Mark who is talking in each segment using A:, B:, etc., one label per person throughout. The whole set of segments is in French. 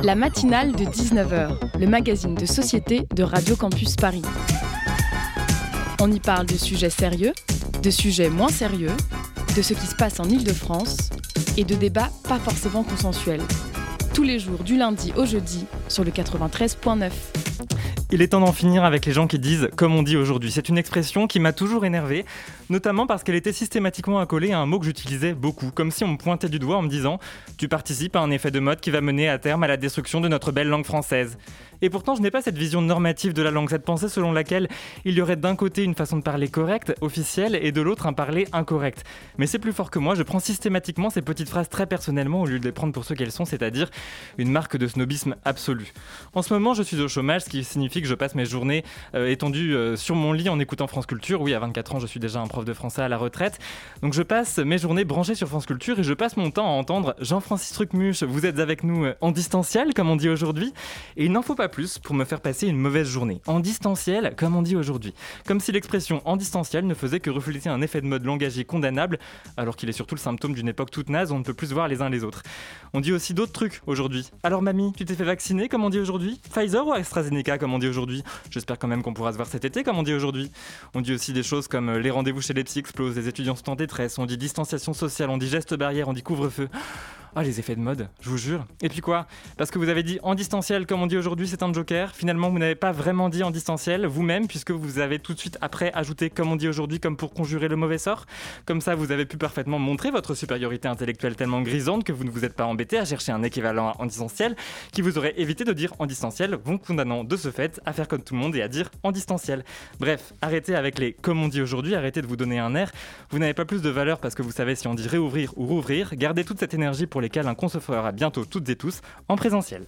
A: La matinale de 19h, le magazine de société de Radio Campus Paris. On y parle de sujets sérieux, de sujets moins sérieux, de ce qui se passe en Ile-de-France et de débats pas forcément consensuels. Tous les jours du lundi au jeudi sur le 93.9.
B: Il est temps d'en finir avec les gens qui disent comme on dit aujourd'hui. C'est une expression qui m'a toujours énervé, notamment parce qu'elle était systématiquement accolée à un mot que j'utilisais beaucoup, comme si on me pointait du doigt en me disant Tu participes à un effet de mode qui va mener à terme à la destruction de notre belle langue française. Et pourtant, je n'ai pas cette vision normative de la langue, cette pensée selon laquelle il y aurait d'un côté une façon de parler correcte, officielle, et de l'autre un parler incorrect. Mais c'est plus fort que moi, je prends systématiquement ces petites phrases très personnellement au lieu de les prendre pour ce qu'elles sont, c'est-à-dire une marque de snobisme absolu. En ce moment, je suis au chômage, ce qui signifie que je passe mes journées euh, étendues euh, sur mon lit en écoutant France Culture. Oui, à 24 ans, je suis déjà un prof de français à la retraite. Donc je passe mes journées branchées sur France Culture et je passe mon temps à entendre Jean-Francis Trucmuche, vous êtes avec nous euh, en distanciel, comme on dit aujourd'hui. Et il n'en faut pas plus pour me faire passer une mauvaise journée. En distanciel, comme on dit aujourd'hui. Comme si l'expression en distanciel ne faisait que refléter un effet de mode langagier condamnable, alors qu'il est surtout le symptôme d'une époque toute naze on ne peut plus se voir les uns les autres. On dit aussi d'autres trucs aujourd'hui. Alors mamie, tu t'es fait vacciner comme on dit aujourd'hui? Pfizer ou AstraZeneca comme on dit aujourd'hui? J'espère quand même qu'on pourra se voir cet été comme on dit aujourd'hui. On dit aussi des choses comme euh, les rendez-vous chez les psy explosent, les étudiants sont en détresse, on dit distanciation sociale, on dit geste barrière, on dit couvre-feu. Ah, les effets de mode, je vous jure. Et puis quoi? Parce que vous avez dit en distanciel, comme on dit aujourd'hui, c'est un joker. Finalement, vous n'avez pas vraiment dit en distanciel vous-même, puisque vous avez tout de suite après ajouté, comme on dit aujourd'hui, comme pour conjurer le mauvais sort. Comme ça, vous avez pu parfaitement montrer votre supériorité intellectuelle tellement grisante que vous ne vous êtes pas embêté à chercher un équivalent en distanciel qui vous aurait évité de dire en distanciel, vous condamnant de ce fait à faire comme tout le monde et à dire en distanciel. Bref, arrêtez avec les comme on dit aujourd'hui, arrêtez de vous donner un air. Vous n'avez pas plus de valeur parce que vous savez si on dit réouvrir ou rouvrir. Gardez toute cette énergie pour les lesquels un con se bientôt toutes et tous en présentiel.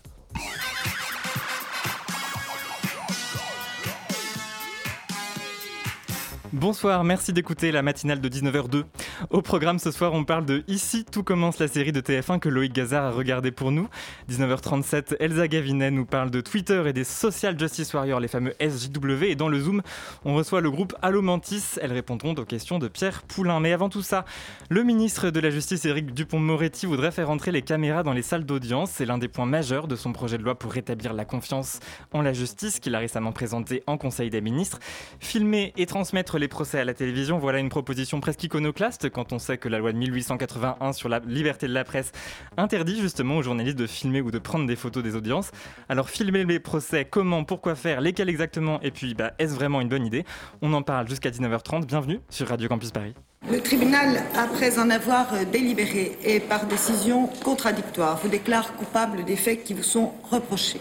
B: Bonsoir, merci d'écouter la matinale de 19h02. Au programme ce soir, on parle de Ici tout commence la série de TF1 que Loïc Gazard a regardé pour nous. 19h37, Elsa Gavinet nous parle de Twitter et des Social Justice Warriors, les fameux SJW. Et dans le Zoom, on reçoit le groupe Allo Mantis. Elles répondront aux questions de Pierre Poulain. Mais avant tout ça, le ministre de la Justice, Éric Dupont-Moretti, voudrait faire entrer les caméras dans les salles d'audience. C'est l'un des points majeurs de son projet de loi pour rétablir la confiance en la justice qu'il a récemment présenté en Conseil des ministres. Filmer et transmettre les procès à la télévision, voilà une proposition presque iconoclaste quand on sait que la loi de 1881 sur la liberté de la presse interdit justement aux journalistes de filmer ou de prendre des photos des audiences. Alors filmer les procès, comment, pourquoi faire, lesquels exactement, et puis bah, est-ce vraiment une bonne idée? On en parle jusqu'à 19h30. Bienvenue sur Radio Campus Paris.
C: Le tribunal, après en avoir délibéré et par décision contradictoire, vous déclare coupable des faits qui vous sont reprochés.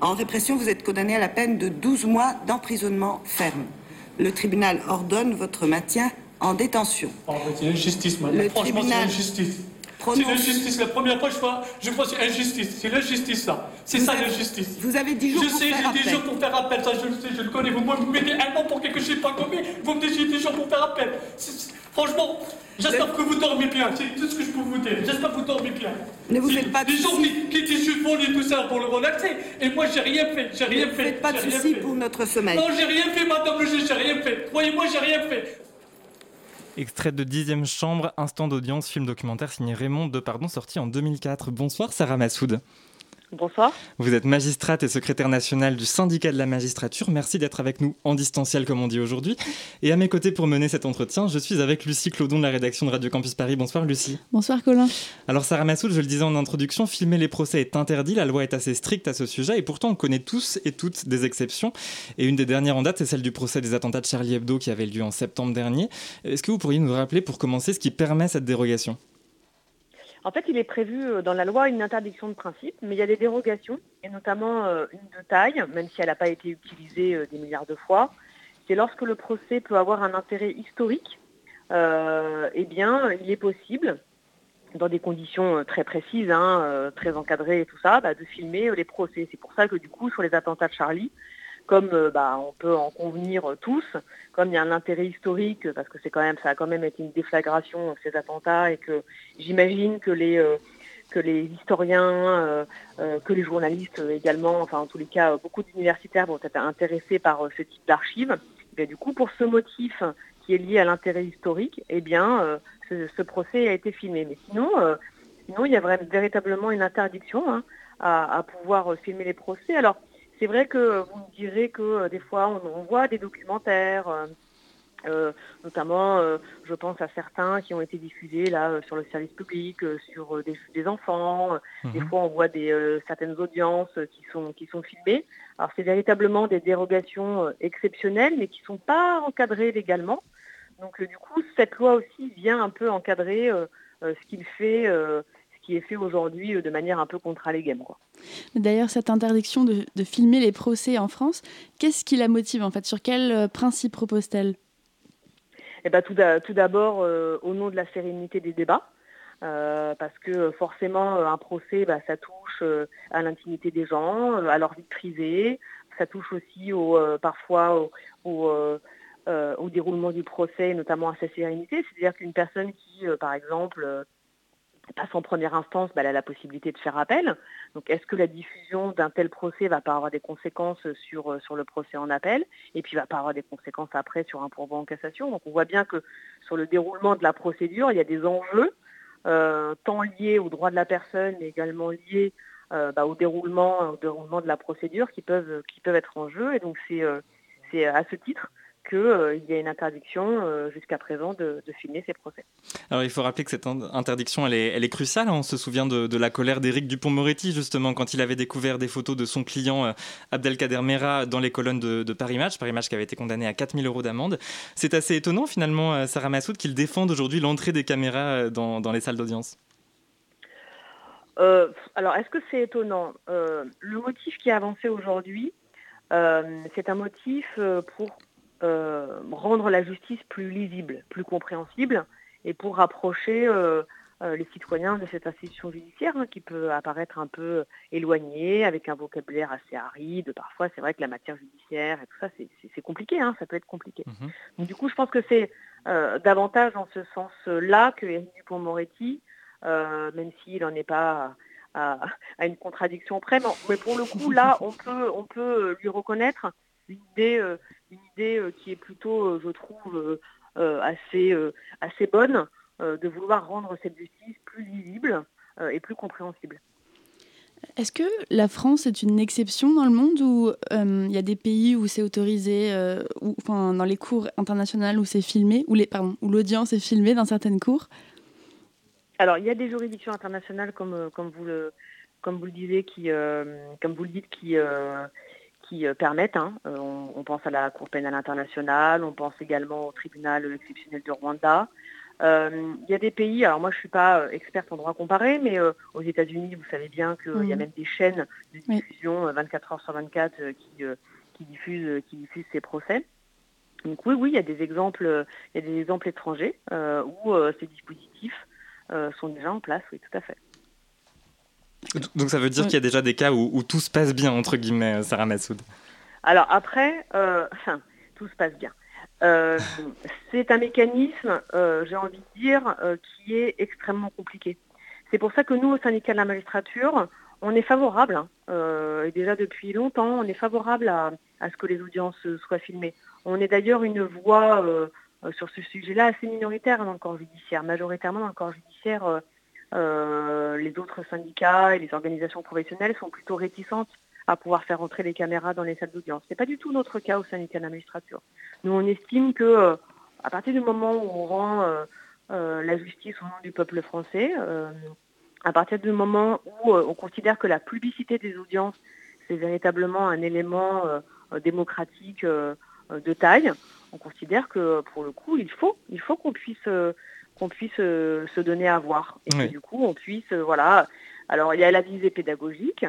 C: En répression, vous êtes condamné à la peine de 12 mois d'emprisonnement ferme le tribunal ordonne votre maintien en détention.
D: Oh, c'est injustice, madame. Le Franchement, tribunal... c'est injustice. C'est l'injustice. La première fois, je vois, je vois c'est injustice. C'est l'injustice, ça. C'est ça, l'injustice.
C: Vous avez 10 jours
D: je
C: pour
D: sais,
C: faire
D: j'ai 10 jours pour faire appel. Ça, je le sais, je le connais. Vous, moi, vous mettez un an pour quelque chose pas commis. Vous me dites, j'ai 10 jours pour faire appel. Franchement, j'espère que vous dormez bien. C'est tout ce que je peux vous dire. J'espère que vous dormez bien.
C: Ne vous faites pas
D: de Des gens qui, qui disent je tout ça pour le relaxer. Et moi, j'ai rien fait. J'ai rien
C: ne
D: fait.
C: Faites pas de soucis pour notre sommeil.
D: Non, j'ai rien fait, madame le juge. J'ai rien fait. Croyez-moi, j'ai rien fait.
B: Extrait de Dixième Chambre, instant d'audience, film documentaire signé Raymond Depardon, sorti en 2004. Bonsoir Sarah Massoud.
E: Bonsoir.
B: Vous êtes magistrate et secrétaire nationale du syndicat de la magistrature. Merci d'être avec nous en distanciel, comme on dit aujourd'hui. Et à mes côtés pour mener cet entretien, je suis avec Lucie Claudon de la rédaction de Radio Campus Paris. Bonsoir Lucie.
F: Bonsoir Colin.
B: Alors Sarah Massoud, je le disais en introduction, filmer les procès est interdit. La loi est assez stricte à ce sujet et pourtant on connaît tous et toutes des exceptions. Et une des dernières en date, c'est celle du procès des attentats de Charlie Hebdo qui avait lieu en septembre dernier. Est-ce que vous pourriez nous rappeler pour commencer ce qui permet cette dérogation?
E: En fait, il est prévu euh, dans la loi une interdiction de principe, mais il y a des dérogations, et notamment euh, une de taille, même si elle n'a pas été utilisée euh, des milliards de fois. C'est lorsque le procès peut avoir un intérêt historique, eh bien, il est possible, dans des conditions très précises, hein, très encadrées et tout ça, bah, de filmer les procès. C'est pour ça que du coup, sur les attentats de Charlie, comme euh, bah, on peut en convenir tous, comme il y a un intérêt historique, parce que c'est quand même, ça a quand même été une déflagration ces attentats, et que j'imagine que les euh, historiens, euh, que les journalistes également, enfin en tous les cas, beaucoup d'universitaires vont être intéressés par ce type d'archives. Du coup, pour ce motif qui est lié à l'intérêt historique, eh bien, ce, procès a été filmé. Mais sinon, il y a véritablement une interdiction hein, à, pouvoir filmer les procès. C'est vrai que vous me direz que des fois, on, voit des documentaires. Euh, notamment, euh, je pense à certains qui ont été diffusés là euh, sur le service public, sur des, enfants. Des mhm. fois, on voit des, certaines audiences qui sont, qui sont filmées. Alors, c'est véritablement des dérogations exceptionnelles, mais qui ne sont pas encadrées légalement. Donc, du coup, cette loi aussi vient un peu encadrer ce qu'il fait qui est fait aujourd'hui de manière un peu contre allégale.
A: D'ailleurs, cette interdiction de, de, filmer les procès en France, qu'est-ce qui la motive en fait? Sur quel principe propose-t-elle
E: eh ben, tout d'abord, euh, au nom de la sérénité des débats, euh, parce que forcément, un procès, bah, ça touche euh, à l'intimité des gens, à leur vie privée, ça touche aussi au, parfois au, au, déroulement du procès, notamment à sa sérénité. C'est-à-dire qu'une personne qui, par exemple, passe en première instance, bah, elle a la possibilité de faire appel. Donc est-ce que la diffusion d'un tel procès va pas avoir des conséquences sur, euh, sur le procès en appel et puis va pas avoir des conséquences après sur un pourvoi en cassation? Donc on voit bien que sur le déroulement de la procédure, il y a des enjeux euh, tant liés aux droits de la personne mais également liés euh, bah, au, déroulement, au déroulement de la procédure qui peuvent, qui peuvent être en jeu. Et donc c'est à ce titre qu'il euh, y a une interdiction euh, jusqu'à présent de, filmer ces procès.
B: Alors il faut rappeler que cette interdiction, elle est, elle est cruciale. On se souvient de, la colère d'Éric Dupont-Moretti, justement, quand il avait découvert des photos de son client euh, Abdelkader Mera dans les colonnes de, Paris Match, Paris Match qui avait été condamné à 4000 euros d'amende. C'est assez étonnant, finalement, Sarah Massoud, qu'il défende aujourd'hui l'entrée des caméras dans, les salles d'audience.
E: alors, est-ce que c'est étonnant? Le motif qui est avancé aujourd'hui, c'est un motif pour euh, rendre la justice plus lisible, plus compréhensible, et pour rapprocher euh, euh, les citoyens de cette institution judiciaire hein, qui peut apparaître un peu éloignée, avec un vocabulaire assez aride. Parfois, c'est vrai que la matière judiciaire et tout ça, c'est compliqué, hein, ça peut être compliqué. Mhm. Donc, du coup, je pense que c'est davantage en ce sens-là que Éric Dupont-Moretti, même s'il n'en est pas à, une contradiction près, mais, pour le coup, là, on peut, on peut lui reconnaître une idée, euh, une idée euh, qui est plutôt, euh, je trouve, assez, assez bonne de vouloir rendre cette justice plus lisible et plus compréhensible.
A: Est-ce que la France est une exception dans le monde où il y a des pays où c'est autorisé, enfin, dans les cours internationales où c'est filmé, où, les, pardon, où l'audience est filmée dans certaines cours?
E: Alors, il y a des juridictions internationales, comme, comme, vous, le, comme vous le disiez, qui, comme vous le dites, qui, qui euh, permettent. Hein. Euh, on, pense à la Cour pénale internationale, on pense également au tribunal exceptionnel du Rwanda. Euh, il y a des pays, alors moi je ne suis pas experte en droit comparé, mais aux États-Unis, vous savez bien qu'il y a même des chaînes de diffusion 24 heures sur 24 qui, qui, diffusent, qui diffusent ces procès. Donc oui, oui, il y a des exemples, il y a des exemples étrangers où ces dispositifs sont déjà en place, oui, tout à fait.
B: Donc ça veut dire qu'il y a déjà des cas où, tout se passe bien, entre guillemets, Sarah Massoud.
E: Alors après, euh, enfin, tout se passe bien. Euh, c'est un mécanisme, euh, j'ai envie de dire, qui est extrêmement compliqué. C'est pour ça que nous, au syndicat de la magistrature, on est favorable, hein, et déjà depuis longtemps, on est favorable à, à, ce que les audiences soient filmées. On est d'ailleurs une voix sur ce sujet-là assez minoritaire dans le corps judiciaire, majoritairement dans le corps judiciaire euh, les autres syndicats et les organisations professionnelles sont plutôt réticentes à pouvoir faire entrer les caméras dans les salles d'audience. Ce n'est pas du tout notre cas au syndicat de la magistrature. Nous, on estime que euh, à partir du moment où on rend euh, la justice au nom du peuple français, à partir du moment où on considère que la publicité des audiences, c'est véritablement un élément démocratique de taille, on considère que pour le coup, il faut, il faut qu'on puisse qu'on puisse euh, se donner à voir. Et que du coup on puisse euh, voilà. Alors il y a la visée pédagogique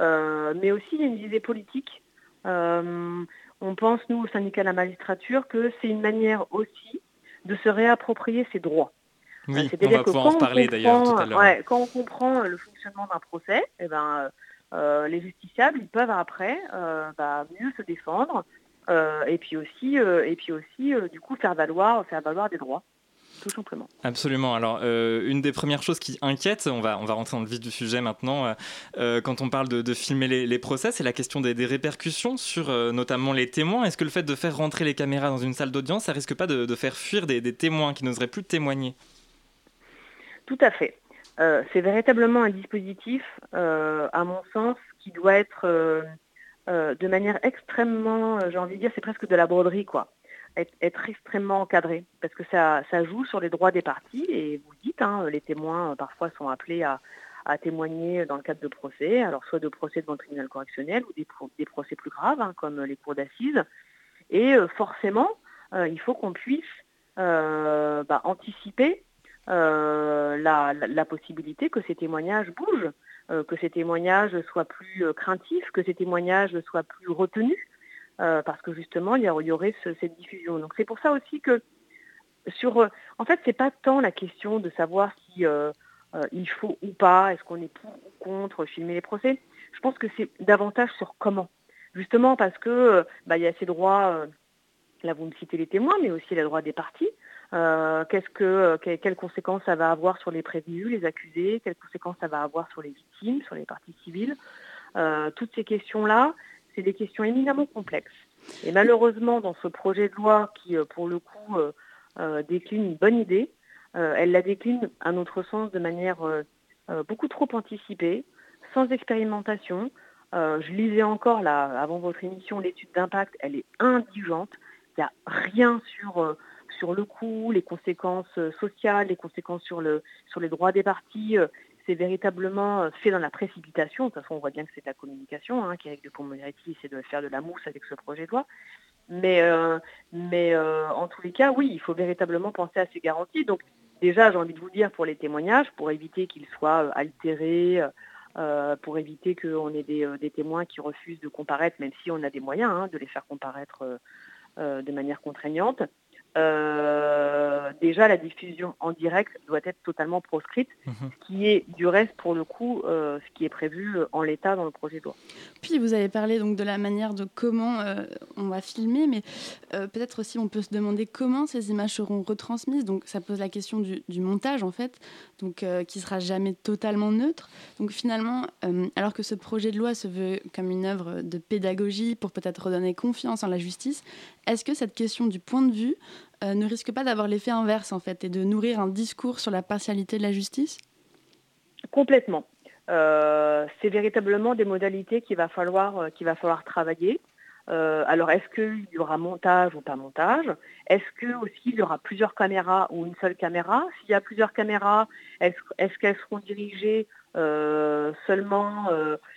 E: euh, mais aussi il y a une visée politique. On pense nous au syndicat de la magistrature que c'est une manière aussi de se réapproprier ses droits.
B: Oui, on va pouvoir en parler d'ailleurs tout à l'heure.
E: quand on comprend le fonctionnement d'un procès, eh ben, les justiciables ils peuvent après bah, mieux se défendre et puis aussi, et puis aussi du coup faire valoir, faire valoir des droits tout simplement.
B: Absolument. Alors, euh, une des premières choses qui inquiète, on va, on va rentrer dans le vif du sujet maintenant, euh, euh, quand on parle de, filmer les, procès, c'est la question des, répercussions sur notamment les témoins. Est-ce que le fait de faire rentrer les caméras dans une salle d'audience, ça risque pas de, faire fuir des, témoins qui n'oseraient plus témoigner?
E: Tout à fait. c'est véritablement un dispositif, à mon sens, qui doit être de manière extrêmement, j'ai envie de dire, c'est presque de la broderie, quoi être, extrêmement encadré parce que ça, joue sur les droits des parties et vous dites, hein, les témoins euh, parfois sont appelés à, témoigner dans le cadre de procès, alors soit de procès devant le tribunal correctionnel ou des, procès plus graves hein, comme les cours d'assises. Et euh, forcément, euh, il faut qu'on puisse bah, anticiper la, possibilité que ces témoignages bougent, que ces témoignages soient plus craintifs, que ces témoignages soient plus retenus. Euh, parce que justement, il y, aurait cette diffusion. Donc c'est pour ça aussi que sur... Euh, en fait, c'est pas tant la question de savoir si euh, il faut ou pas, est-ce qu'on est pour ou contre filmer les procès. Je pense que c'est davantage sur comment. Justement parce que bah, il y a ces droits, là vous me citez les témoins, mais aussi les droits des parties. quelles conséquences ça va avoir sur les prévenus, les accusés, quelles conséquences ça va avoir sur les victimes, sur les parties civiles. toutes ces questions-là, c'est des questions éminemment complexes. Et malheureusement, dans ce projet de loi qui, euh, pour le coup, euh, euh, décline une bonne idée, elle la décline, à notre sens, de manière beaucoup trop anticipée, sans expérimentation. je lisais encore, là, avant votre émission, l'étude d'impact, elle est indigente. Il n'y a rien sur, sur le coût, les conséquences sociales, les conséquences sur, le, sur les droits des parties c'est véritablement euh, fait dans la précipitation. De toute façon, on voit bien que c'est la communication, hein, qu'Éric Dupont-Moretti essaie de faire de la mousse avec ce projet de loi. Mais, euh, mais euh, en tous les cas, oui, il faut véritablement penser à ces garanties. Donc déjà, j'ai envie de vous dire pour les témoignages, pour éviter qu'ils soient altérés, pour éviter qu'on ait des, témoins qui refusent de comparaître, même si on a des moyens hein, de les faire comparaître de manière contraignante. Euh, déjà la diffusion en direct doit être totalement proscrite, mhm. ce qui est du reste pour le coup euh, ce qui est prévu euh, en l'état dans le projet de loi.
A: Puis vous avez parlé donc de la manière de comment on va filmer, mais peut-être aussi on peut se demander comment ces images seront retransmises. Donc ça pose la question du, du montage en fait, donc qui sera jamais totalement neutre. Donc finalement, alors que ce projet de loi se veut comme une œuvre de pédagogie pour peut-être redonner confiance en la justice, est-ce que cette question du point de vue euh, ne risque pas d'avoir l'effet inverse en fait et de nourrir un discours sur la partialité de la justice?
E: Complètement. Euh, c'est véritablement des modalités qu'il va falloir, euh, qu'il va falloir travailler. alors, est-ce qu'il y aura montage ou pas montage? Est-ce que aussi il y aura plusieurs caméras ou une seule caméra? S'il y a plusieurs caméras, est-ce qu'elles seront dirigées seulement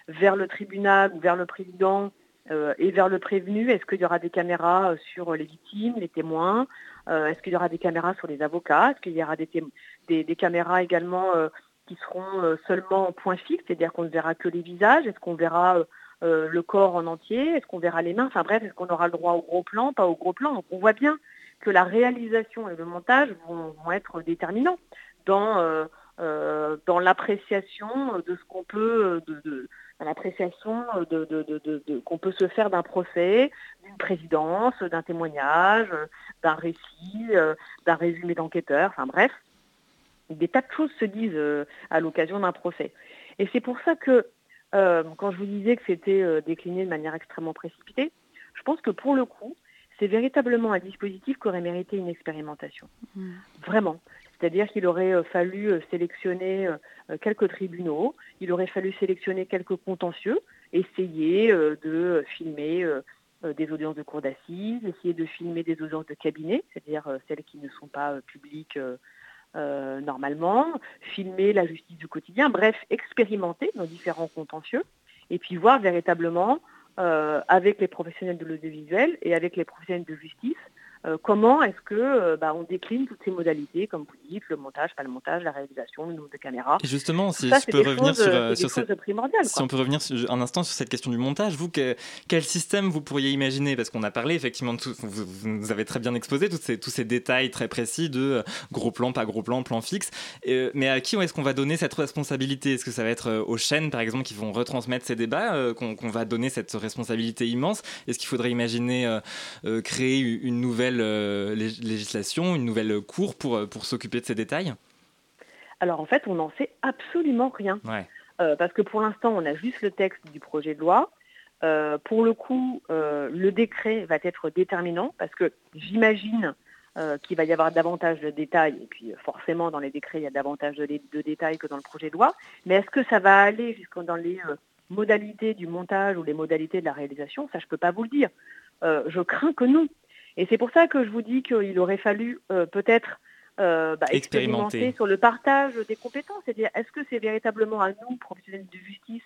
E: vers le tribunal ou vers le président? Et vers le prévenu Est-ce qu'il y aura des caméras sur les victimes, les témoins? Euh, est-ce qu'il y aura des caméras sur les avocats? Est-ce qu'il y aura des, caméras également euh, qui seront euh, seulement en point fixe, c'est-à-dire qu'on ne verra que les visages? Est-ce qu'on verra le corps en entier? Est-ce qu'on verra les mains? Enfin bref, est-ce qu'on aura le droit au gros plan, pas au gros plan? Donc on voit bien que la réalisation et le montage vont, être déterminants dans, dans l'appréciation de ce qu'on peut, l'appréciation de, qu'on peut se faire d'un procès, d'une présidence, d'un témoignage, d'un récit, euh, d'un résumé d'enquêteur, enfin bref, des tas de choses se disent euh, à l'occasion d'un procès. Et c'est pour ça que, euh, quand je vous disais que c'était décliné de manière extrêmement précipitée, je pense que pour le coup, c'est véritablement un dispositif qui aurait mérité une expérimentation. Mmh. Vraiment. C'est-à-dire qu'il aurait euh, fallu euh, sélectionner euh, quelques tribunaux, il aurait fallu sélectionner quelques contentieux, essayer de filmer des audiences de cour d'assises, essayer de filmer des audiences de cabinet, c'est-à-dire celles qui ne sont pas publiques normalement, filmer la justice du quotidien, bref, expérimenter nos différents contentieux, et puis voir véritablement avec les professionnels de l'audiovisuel et avec les professionnels de justice euh, comment est-ce que euh, bah, on décline toutes ces modalités, comme vous dites, le montage, pas le montage, la réalisation, le nombre de caméras?
B: Et justement, si je peux revenir sur, euh, sur cette... si on peut revenir un instant sur cette question du montage, vous quel système vous pourriez imaginer? Parce qu'on a parlé effectivement de tout, vous, vous, avez très bien exposé tous ces, tous ces détails très précis de gros plan, pas gros plan, plan fixe. mais à qui est-ce qu'on va donner cette responsabilité? Est-ce que ça va être aux chaînes, par exemple, qui vont retransmettre ces débats, qu'on va donner cette responsabilité immense? Est-ce qu'il faudrait imaginer créer une nouvelle euh, législation, une nouvelle cour pour, euh, pour s'occuper de ces détails?
E: Alors en fait, on n'en sait absolument rien. Euh, parce que pour l'instant, on a juste le texte du projet de loi. pour le coup, le décret va être déterminant parce que j'imagine qu'il va y avoir davantage de détails, et puis forcément dans les décrets il y a davantage de, détails que dans le projet de loi, mais est-ce que ça va aller jusqu'à dans les modalités du montage ou les modalités de la réalisation? Ça je ne peux pas vous le dire. je crains que non. Et c'est pour ça que je vous dis qu'il aurait fallu peut-être bah, expérimenter sur le partage des compétences. C'est-à-dire, est-ce que c'est véritablement à nous, professionnels de justice,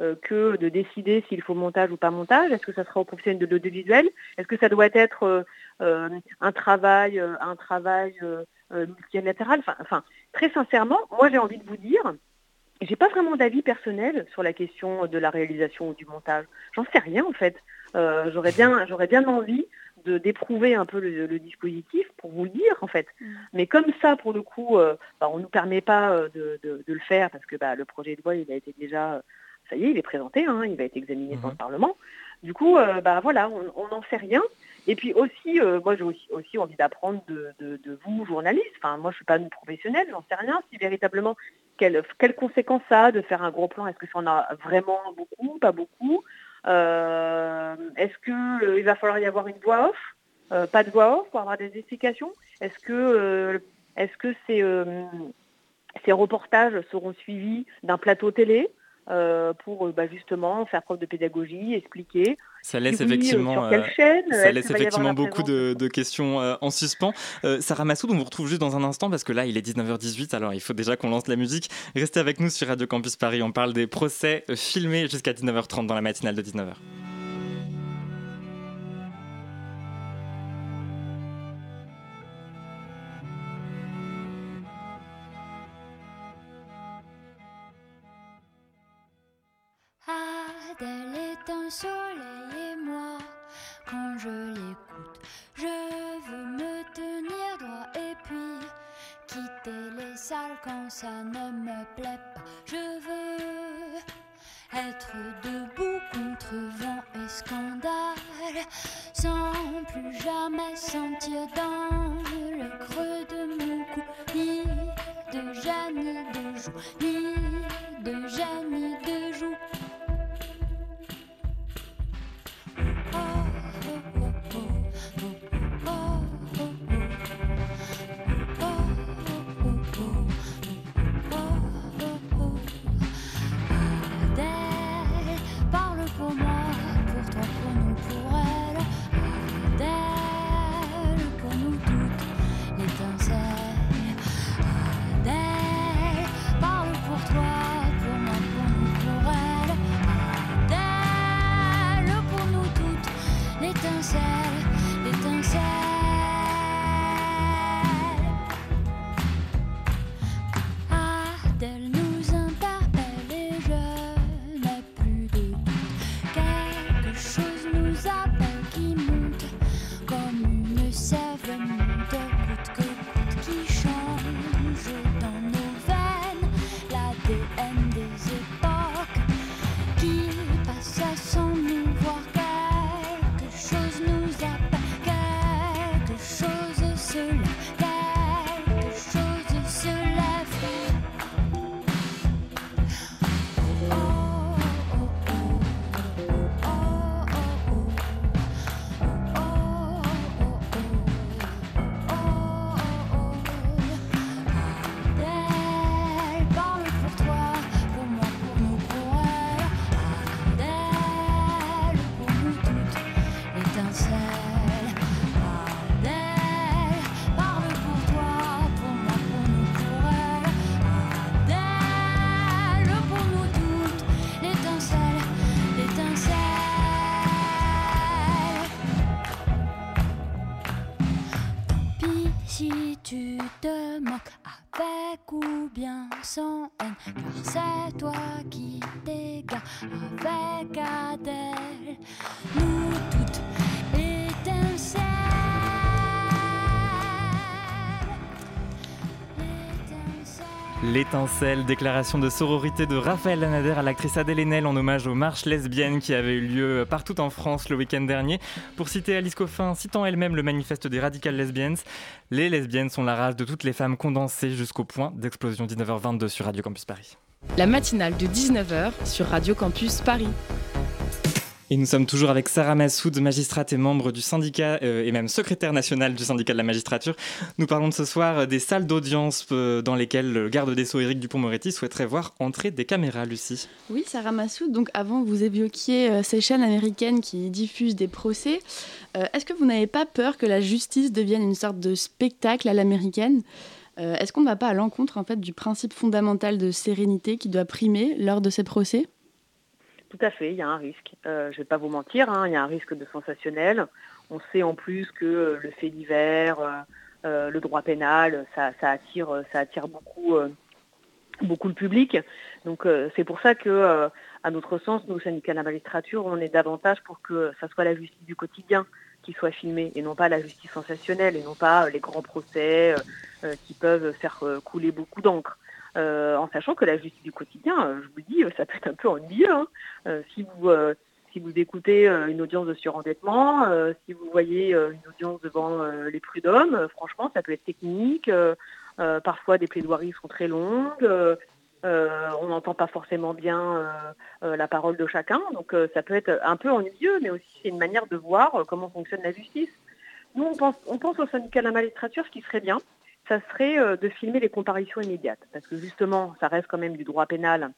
E: euh, que de décider s'il faut montage ou pas montage? Est-ce que ça sera au professionnel de l'audiovisuel? Est-ce que ça doit être euh, euh, un travail, un travail multilatéral? Enfin, très sincèrement, moi j'ai envie de vous dire, j'ai pas vraiment d'avis personnel sur la question de la réalisation ou du montage. J'en sais rien en fait. j'aurais bien, j'aurais bien envie d'éprouver un peu le, dispositif pour vous le dire en fait. Mm. Mais comme ça, pour le coup, bah, on ne nous permet pas de, le faire parce que bah, le projet de loi il a été déjà ça y est, il est présenté, hein, il va être examiné par le. Parlement. Du coup, euh, bah voilà, on n'en sait rien. Et puis aussi, euh, moi j'ai aussi, envie d'apprendre de, vous, journalistes. Enfin, moi je suis pas une professionnelle, j'en sais rien. Si véritablement, quelles conséquences ça a de faire un gros plan Est-ce que ça en a vraiment beaucoup, pas beaucoup? euh, Est-ce qu'il va falloir y avoir une voix off? Pas de voix off pour avoir des explications? Est-ce que, est -ce que ces reportages seront suivis d'un plateau télé? Euh, pour euh, bah, justement faire preuve de pédagogie, expliquer.
G: Ça laisse effectivement, euh, ça laisse effectivement beaucoup de, questions en suspens. Sarah Massoud, on vous retrouve juste dans un instant parce que là, il est 19h18, alors il faut déjà qu'on lance la musique. Restez avec nous sur Radio Campus Paris, on parle des procès filmés jusqu'à 19h30 dans la matinale de 19h. L'étincelle, déclaration de sororité de Raphaël Lanader à l'actrice Adèle Haenel en hommage aux marches lesbiennes qui avaient eu lieu partout en France le week-end dernier. Pour citer Alice Coffin, citant elle-même le manifeste des radicales lesbiennes, les lesbiennes sont la rage de toutes les femmes condensées jusqu'au point d'explosion 19h22 sur Radio Campus Paris.
H: La matinale de 19h sur Radio Campus Paris.
B: Et nous sommes toujours avec Sarah Massoud, magistrate et membre du syndicat euh, et même secrétaire national du syndicat de la magistrature. Nous parlons ce soir des salles d'audience euh, dans lesquelles le garde des Sceaux Éric Dupont-Moretti souhaiterait voir entrer des caméras, Lucie.
A: Oui, Sarah Massoud, donc avant vous évoquiez euh, ces chaînes américaines qui diffusent des procès. Est-ce que vous n'avez pas peur que la justice devienne une sorte de spectacle à l'américaine? Est-ce qu'on ne va pas à l'encontre en fait du principe fondamental de sérénité qui doit primer lors de ces procès?
E: Tout à fait, il y a un risque. Euh, je ne vais pas vous mentir, hein, il y a un risque de sensationnel. On sait en plus que euh, le fait divers, euh, le droit pénal, ça, attire, ça attire beaucoup, beaucoup le public. Donc c'est pour ça que, à notre sens, nous, syndicats de la magistrature, on est davantage pour que ça soit la justice du quotidien qui soit filmée et non pas la justice sensationnelle et non pas les grands procès qui peuvent faire couler beaucoup d'encre. Euh, en sachant que la justice du quotidien, euh, je vous dis, ça peut être un peu ennuyeux. Hein. Euh, si vous si vous écoutez une audience de surendettement, si vous voyez une audience devant les prud'hommes, franchement, ça peut être technique. parfois, des plaidoiries sont très longues. on n'entend pas forcément bien la parole de chacun. Donc, ça peut être un peu ennuyeux, mais aussi c'est une manière de voir comment fonctionne la justice. Nous, on pense, on pense au syndicat de la magistrature, ce qui serait bien, ça serait euh, de filmer les comparaisons immédiates, parce que justement, ça reste quand même du droit pénal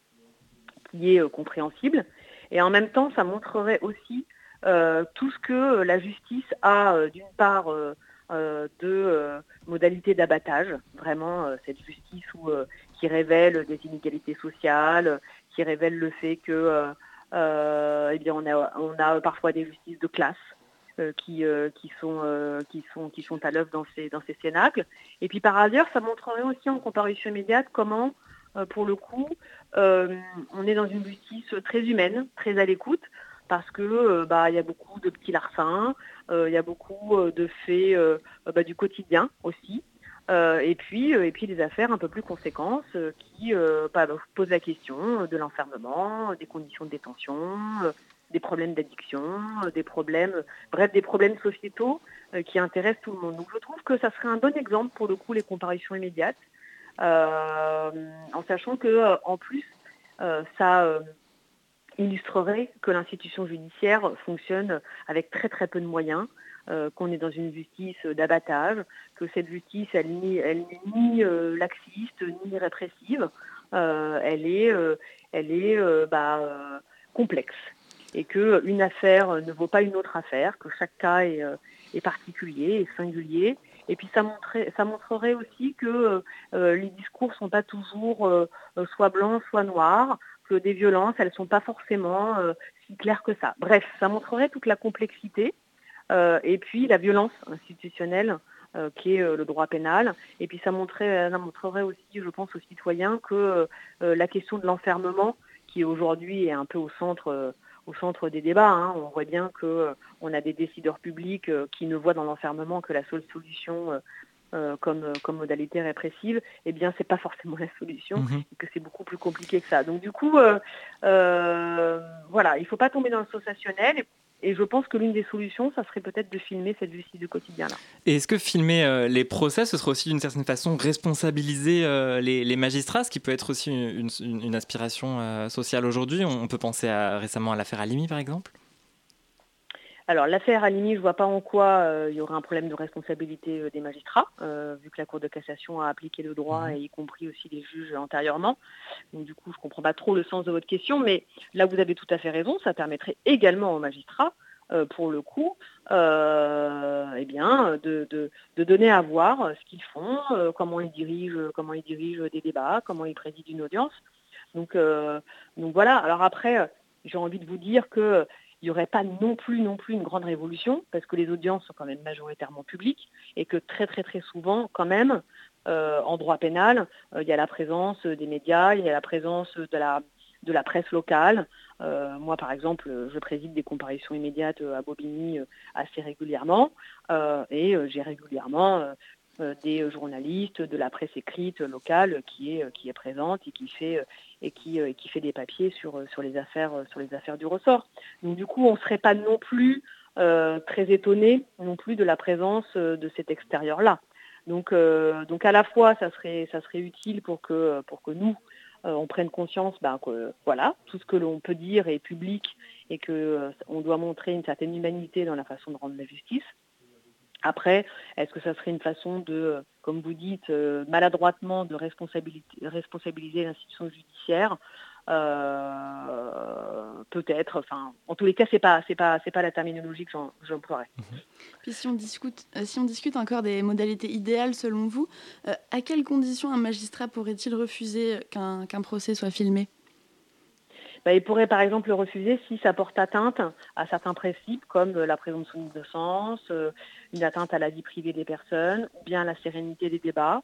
E: qui est euh, compréhensible, et en même temps, ça montrerait aussi euh, tout ce que la justice a, d'une part, de modalités d'abattage, vraiment cette justice qui révèle des inégalités sociales, qui révèle le fait que eh on a parfois des justices de classe, qui, euh, qui, sont, euh, qui, sont, qui sont à l'œuvre dans ces, dans ces cénacles. Et puis par ailleurs, ça montrerait aussi en comparution immédiate comment, pour le coup, on est dans une justice très humaine, très à l'écoute, parce que bah y a beaucoup de petits larcins, il y a beaucoup de faits bah, du quotidien aussi. et puis et puis des affaires un peu plus conséquentes qui bah, posent la question de l'enfermement, des conditions de détention, des problèmes d'addiction, euh, des problèmes, bref, des problèmes sociétaux euh, qui intéressent tout le monde. Donc je trouve que ça serait un bon exemple pour le coup les comparaisons immédiates, euh, en sachant que en plus ça illustrerait que l'institution judiciaire fonctionne avec très très peu de moyens, qu'on est dans une justice d'abattage, que cette justice elle, n'est ni laxiste ni répressive, elle est, elle est bah, complexe et qu'une affaire ne vaut pas une autre affaire, que chaque cas est, euh, particulier, et singulier. Et puis ça, montrerait aussi que euh, les discours ne sont pas toujours euh, soit blancs, soit noirs, que des violences, elles ne sont pas forcément si claires que ça. Bref, ça montrerait toute la complexité et puis la violence institutionnelle qui est le droit pénal. Et puis ça, ça montrerait aussi, je pense, aux citoyens que la question de l'enfermement, qui aujourd'hui est un peu au centre au centre des débats. Hein. On voit bien qu'on euh, a des décideurs publics euh, qui ne voient dans l'enfermement que la seule solution euh, comme, comme modalité répressive, eh bien, c'est pas forcément la solution, mhm. et que c'est beaucoup plus compliqué que ça. Donc, du coup, voilà, il ne faut pas tomber dans le sensationnel. Et je pense que l'une des solutions, ça serait peut-être de filmer cette justice du quotidien-là.
B: Et est-ce que filmer euh, les procès, ce serait aussi d'une certaine façon responsabiliser euh, les, magistrats, ce qui peut être aussi une, aspiration euh, sociale aujourd'hui? On peut penser récemment à l'affaire Alimi, par exemple
E: alors l'affaire Alimi, je ne vois pas en quoi il y aurait un problème de responsabilité des magistrats, vu que la Cour de cassation a appliqué le droit, et y compris aussi les juges antérieurement. Donc du coup, je ne comprends pas trop le sens de votre question, mais là, vous avez tout à fait raison, ça permettrait également aux magistrats, pour le coup, eh bien, de, donner à voir ce qu'ils font, comment ils dirigent, comment ils dirigent des débats, comment ils président une audience. Donc, donc voilà. Alors après, j'ai envie de vous dire que il n'y aurait pas non plus, non plus une grande révolution, parce que les audiences sont quand même majoritairement publiques, et que très très très souvent, quand même, euh, en droit pénal, euh, il y a la présence des médias, il y a la présence de la, de la presse locale. Euh, moi, par exemple, je préside des comparaisons immédiates à Bobigny assez régulièrement, et j'ai régulièrement des journalistes de la presse écrite locale qui est, présente et qui fait et qui, euh, fait des papiers sur, euh, les affaires, euh, du ressort. Donc du coup, on ne serait pas non plus très étonné non plus de la présence de cet extérieur-là. Donc, donc à la fois, ça serait, utile pour que, pour que nous, on prenne conscience ben, que voilà, tout ce que l'on peut dire est public et qu'on doit montrer une certaine humanité dans la façon de rendre la justice. Après, est-ce que ça serait une façon de, comme vous dites, euh, maladroitement de responsabiliser l'institution judiciaire? Euh, Peut-être. Enfin, en tous les cas, c'est pas, pas, pas la terminologie que j'emploierais.
A: Mhm. Puis euh, si on discute encore des modalités idéales selon vous, à quelles conditions un magistrat pourrait-il refuser qu'un procès soit filmé?
E: Bah, il pourrait par exemple le refuser si ça porte atteinte à certains principes comme la présomption d'innocence, euh, une atteinte à la vie privée des personnes, ou bien la sérénité des débats,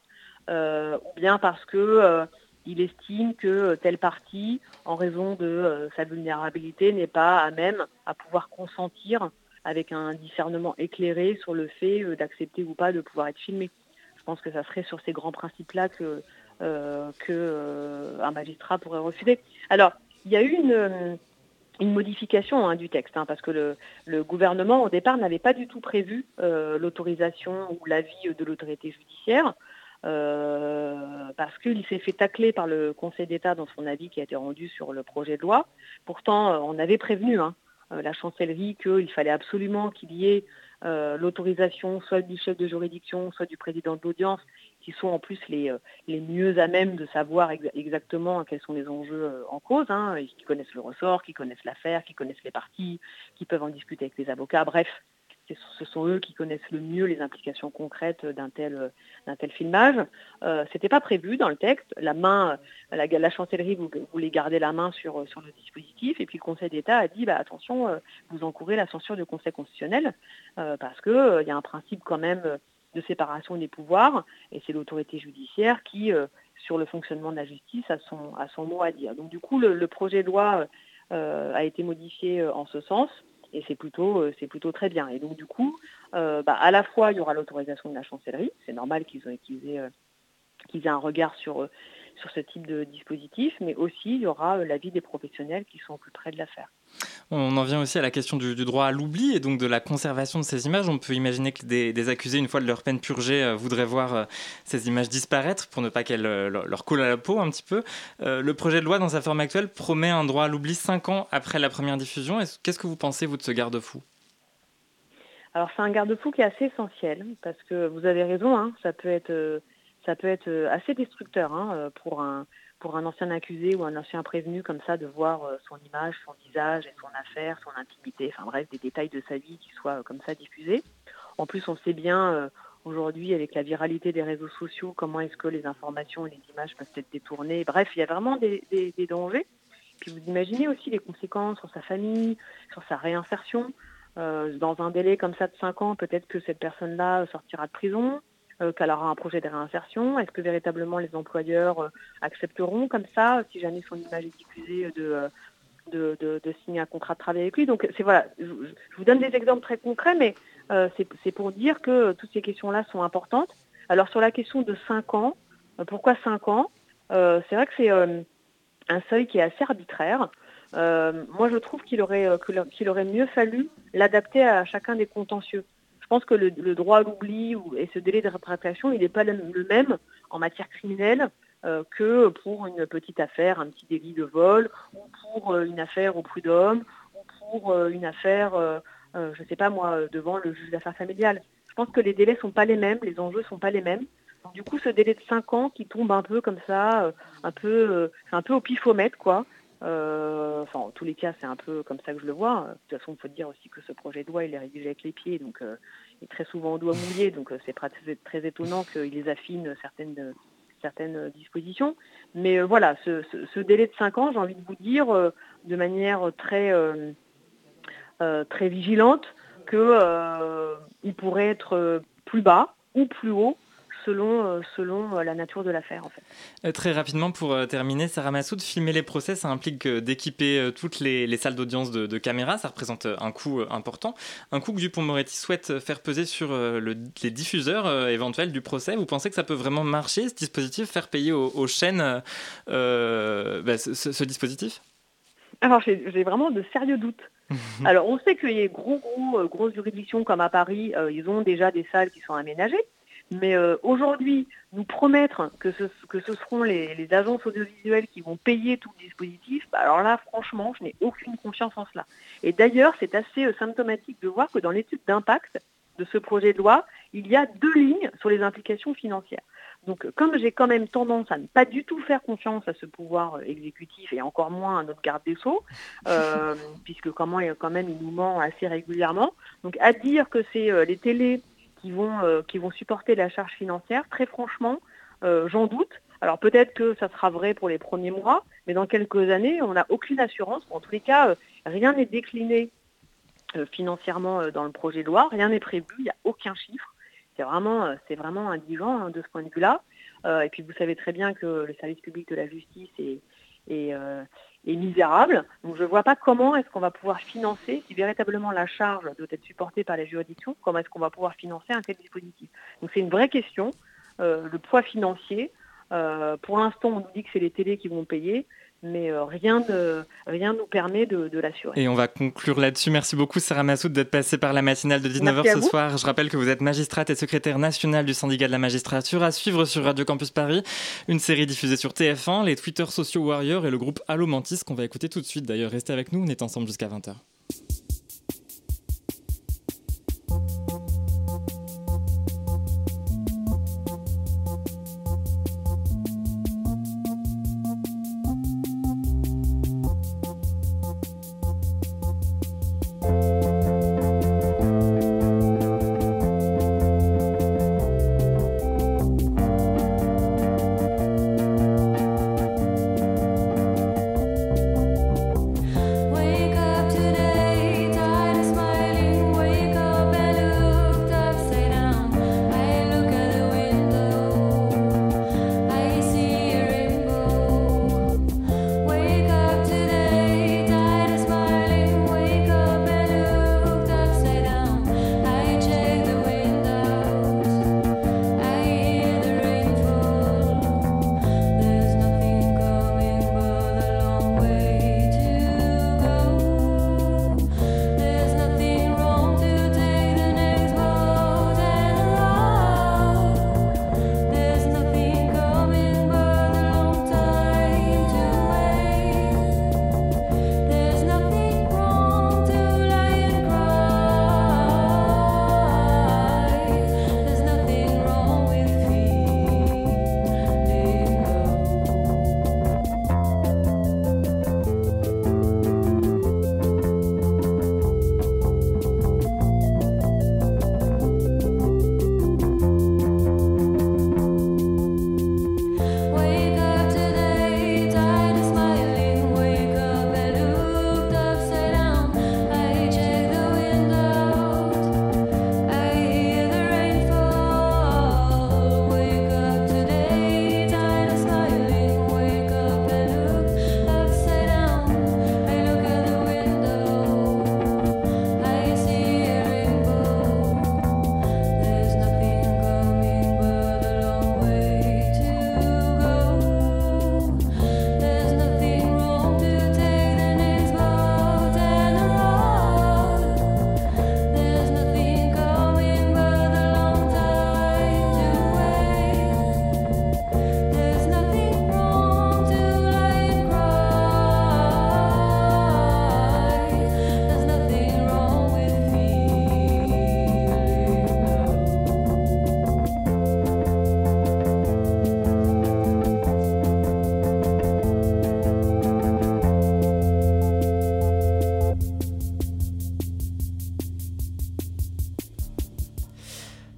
E: euh, ou bien parce que euh, il estime que telle partie, en raison de sa vulnérabilité, n'est pas à même à pouvoir consentir avec un discernement éclairé sur le fait d'accepter ou pas de pouvoir être filmé. Je pense que ça serait sur ces grands principes-là que, magistrat pourrait refuser. Alors, il y a eu une, modification hein, du texte, hein, parce que le, gouvernement, au départ, n'avait pas du tout prévu euh, l'autorisation ou l'avis de l'autorité judiciaire, euh, parce qu'il s'est fait tacler par le Conseil d'État dans son avis qui a été rendu sur le projet de loi. Pourtant, euh, on avait prévenu hein, la chancellerie qu'il fallait absolument qu'il y ait l'autorisation soit du chef de juridiction, soit du président de l'audience, qui sont en plus les, euh, les mieux à même de savoir exactement quels sont les enjeux euh, en cause, hein, qui connaissent le ressort, qui connaissent l'affaire, qui connaissent les parties, qui peuvent en discuter avec les avocats. Bref, ce sont eux qui connaissent le mieux les implications concrètes d'un tel, tel filmage. Euh, C'était pas prévu dans le texte. La main, la, chancellerie voulait garder la main sur, sur le dispositif, et puis le Conseil d'État a dit bah, attention, vous encourez la censure du Conseil constitutionnel parce que il y a un principe quand même de séparation des pouvoirs, et c'est l'autorité judiciaire qui, euh, sur le fonctionnement de la justice, a son, a son mot à dire. Donc du coup, le, projet de loi euh, a été modifié euh, en ce sens, et c'est plutôt, c'est plutôt très bien. Et donc du coup, bah, à la fois, il y aura l'autorisation de la chancellerie, c'est normal qu'ils aient, qu'ils aient, un regard sur, sur ce type de dispositif, mais aussi il y aura l'avis des professionnels qui sont au plus près de l'affaire.
B: On en vient aussi à la question du, droit à l'oubli et donc de la conservation de ces images. On peut imaginer que des, accusés, une fois de leur peine purgée, euh, voudraient voir euh, ces images disparaître pour ne pas qu'elles euh, leur coulent à la peau un petit peu. le projet de loi, dans sa forme actuelle, promet un droit à l'oubli cinq ans après la première diffusion. Qu'est-ce que vous pensez, vous, de ce garde-fou?
E: Alors, c'est un garde-fou qui est assez essentiel parce que vous avez raison, hein, ça peut être, ça peut être assez destructeur hein, pour un pour un ancien accusé ou un ancien prévenu comme ça de voir euh, son image, son visage et son affaire, son intimité, enfin bref, des détails de sa vie qui soient euh, comme ça diffusés. En plus, on sait bien euh, aujourd'hui avec la viralité des réseaux sociaux comment est-ce que les informations et les images peuvent être détournées. Bref, il y a vraiment des, dangers. Puis vous imaginez aussi les conséquences sur sa famille, sur sa réinsertion. dans un délai comme ça de 5 ans, peut-être que cette personne-là sortira de prison. Euh, qu'elle aura un projet de réinsertion Est-ce que véritablement les employeurs euh, accepteront comme ça, si jamais son image est diffusée, de, de, signer un contrat de travail avec lui? Donc c'est voilà, je, vous donne des exemples très concrets, mais euh, c'est pour dire que toutes ces questions-là sont importantes. Alors sur la question de 5 ans, pourquoi 5 ans? C'est vrai que c'est un seuil qui est assez arbitraire. moi, je trouve qu'il aurait, qu'il aurait mieux fallu l'adapter à chacun des contentieux. Je pense que le, droit à l'oubli et ce délai de rétractation, il n'est pas le même en matière criminelle euh, que pour une petite affaire, un petit délit de vol, ou pour euh, une affaire au prud'homme, ou pour euh, une affaire, je ne sais pas moi, devant le juge d'affaires familiales. Je pense que les délais ne sont pas les mêmes, les enjeux ne sont pas les mêmes. du coup, ce délai de 5 ans qui tombe un peu comme ça, un peu, un peu au pifomètre, quoi. Enfin, en tous les cas, c'est un peu comme ça que je le vois. De toute façon, il faut dire aussi que ce projet de loi, il est rédigé avec les pieds, donc il est très souvent au doigt mouillé, donc c'est très, étonnant qu'il les affine certaines, certaines dispositions. Mais voilà, ce, délai de 5 ans, j'ai envie de vous dire de manière très, très vigilante qu'il pourrait être plus bas ou plus haut selon, euh, selon euh, la nature de l'affaire. En fait.
B: Euh, très rapidement, pour terminer, Sarah Massoud, filmer les procès, ça implique d'équiper toutes les, salles d'audience de, caméras. Ça représente un coût important. Un coût que Dupont-Moretti souhaite faire peser sur les diffuseurs éventuels du procès. Vous pensez que ça peut vraiment marcher, ce dispositif, faire payer aux, chaînes bah, ce, dispositif?
E: Alors j'ai vraiment de sérieux doutes. Alors on sait qu'il y a gros, gros, grosses juridictions comme à Paris, ils ont déjà des salles qui sont aménagées. Mais euh, aujourd'hui, nous promettre que ce, que ce seront les, agences audiovisuelles qui vont payer tout le dispositif, bah, alors là, franchement, je n'ai aucune confiance en cela. Et d'ailleurs, c'est assez euh, symptomatique de voir que dans l'étude d'impact de ce projet de loi, il y a deux lignes sur les implications financières. Donc, comme j'ai quand même tendance à ne pas du tout faire confiance à ce pouvoir euh, exécutif et encore moins à notre garde des Sceaux, puisque comment, quand même il nous ment assez régulièrement, donc à dire que c'est les télés qui vont, euh, qui vont supporter la charge financière, très franchement, euh, j'en doute. Alors peut-être que ça sera vrai pour les premiers mois, mais dans quelques années, on n'a aucune assurance. En tous les cas, euh, rien n'est décliné financièrement dans le projet de loi, rien n'est prévu, il n'y a aucun chiffre. C'est vraiment, c'est vraiment indigent hein, de ce point de vue-là. et puis vous savez très bien que le service public de la justice est, est, est misérable. Donc je ne vois pas comment est-ce qu'on va pouvoir financer, si véritablement la charge doit être supportée par les juridictions, comment est-ce qu'on va pouvoir financer un tel dispositif. Donc c'est une vraie question, euh, le poids financier. Euh, pour l'instant, on nous dit que c'est les télés qui vont payer mais euh, rien ne rien nous permet de, l'assurer.
G: Et on va conclure là-dessus. Merci beaucoup Sarah Massoud d'être passée par la matinale de 19h ce soir. Je rappelle que vous êtes magistrate et secrétaire nationale du syndicat de la magistrature à suivre sur Radio Campus Paris, une série diffusée sur TF1, les Twitter Social Warriors et le groupe Allo Mantis qu'on va écouter tout de suite. D'ailleurs, restez avec nous, on est ensemble jusqu'à 20h.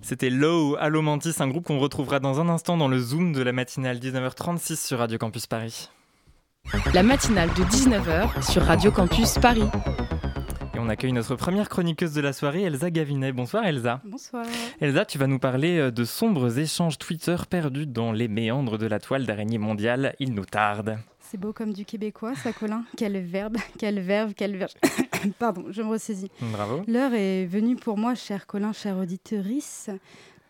G: C'était Low, Allo Mantis, un groupe qu'on retrouvera dans un instant dans le Zoom de la matinale 19h36 sur Radio Campus Paris.
H: La matinale de 19h sur Radio Campus Paris.
G: Et on accueille notre première chroniqueuse de la soirée, Elsa Gavinet. Bonsoir Elsa.
I: Bonsoir.
G: Elsa, tu vas nous parler euh, de sombres échanges Twitter perdus dans les méandres de la toile d'araignée mondiale. Il nous tarde.
I: C'est beau comme du québécois, ça, Colin. Quel verbe, quel verbe, quel verbe. Pardon, je me ressaisis.
G: Bravo.
I: L'heure est venue pour moi, cher Colin, cher auditorice,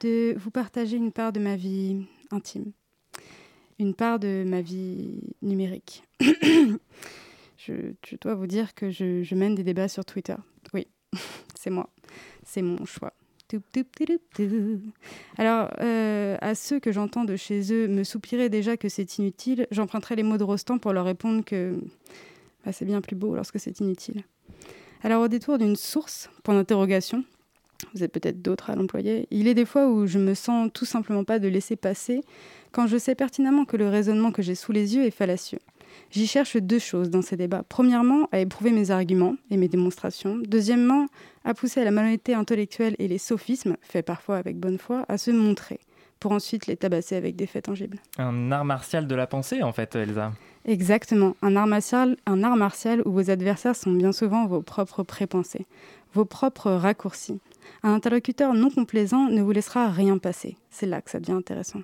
I: de vous partager une part de ma vie intime, une part de ma vie numérique. je, dois vous dire que je, je mène des débats sur Twitter. Oui, c'est moi, c'est mon choix. Alors, euh, à ceux que j'entends de chez eux me soupirer déjà que c'est inutile, j'emprunterai les mots de Rostand pour leur répondre que bah, c'est bien plus beau lorsque c'est inutile. Alors, au détour d'une source, point d'interrogation, vous êtes peut-être d'autres à l'employer, il est des fois où je me sens tout simplement pas de laisser passer quand je sais pertinemment que le raisonnement que j'ai sous les yeux est fallacieux. J'y cherche deux choses dans ces débats. Premièrement, à éprouver mes arguments et mes démonstrations. Deuxièmement, à pousser à la malhonnêteté intellectuelle et les sophismes, faits parfois avec bonne foi, à se montrer, pour ensuite les tabasser avec des faits tangibles.
B: Un art martial de la pensée, en fait, Elsa.
I: Exactement, un art martial, un art martial où vos adversaires sont bien souvent vos propres prépensées, vos propres raccourcis. Un interlocuteur non complaisant ne vous laissera rien passer. C'est là que ça devient intéressant.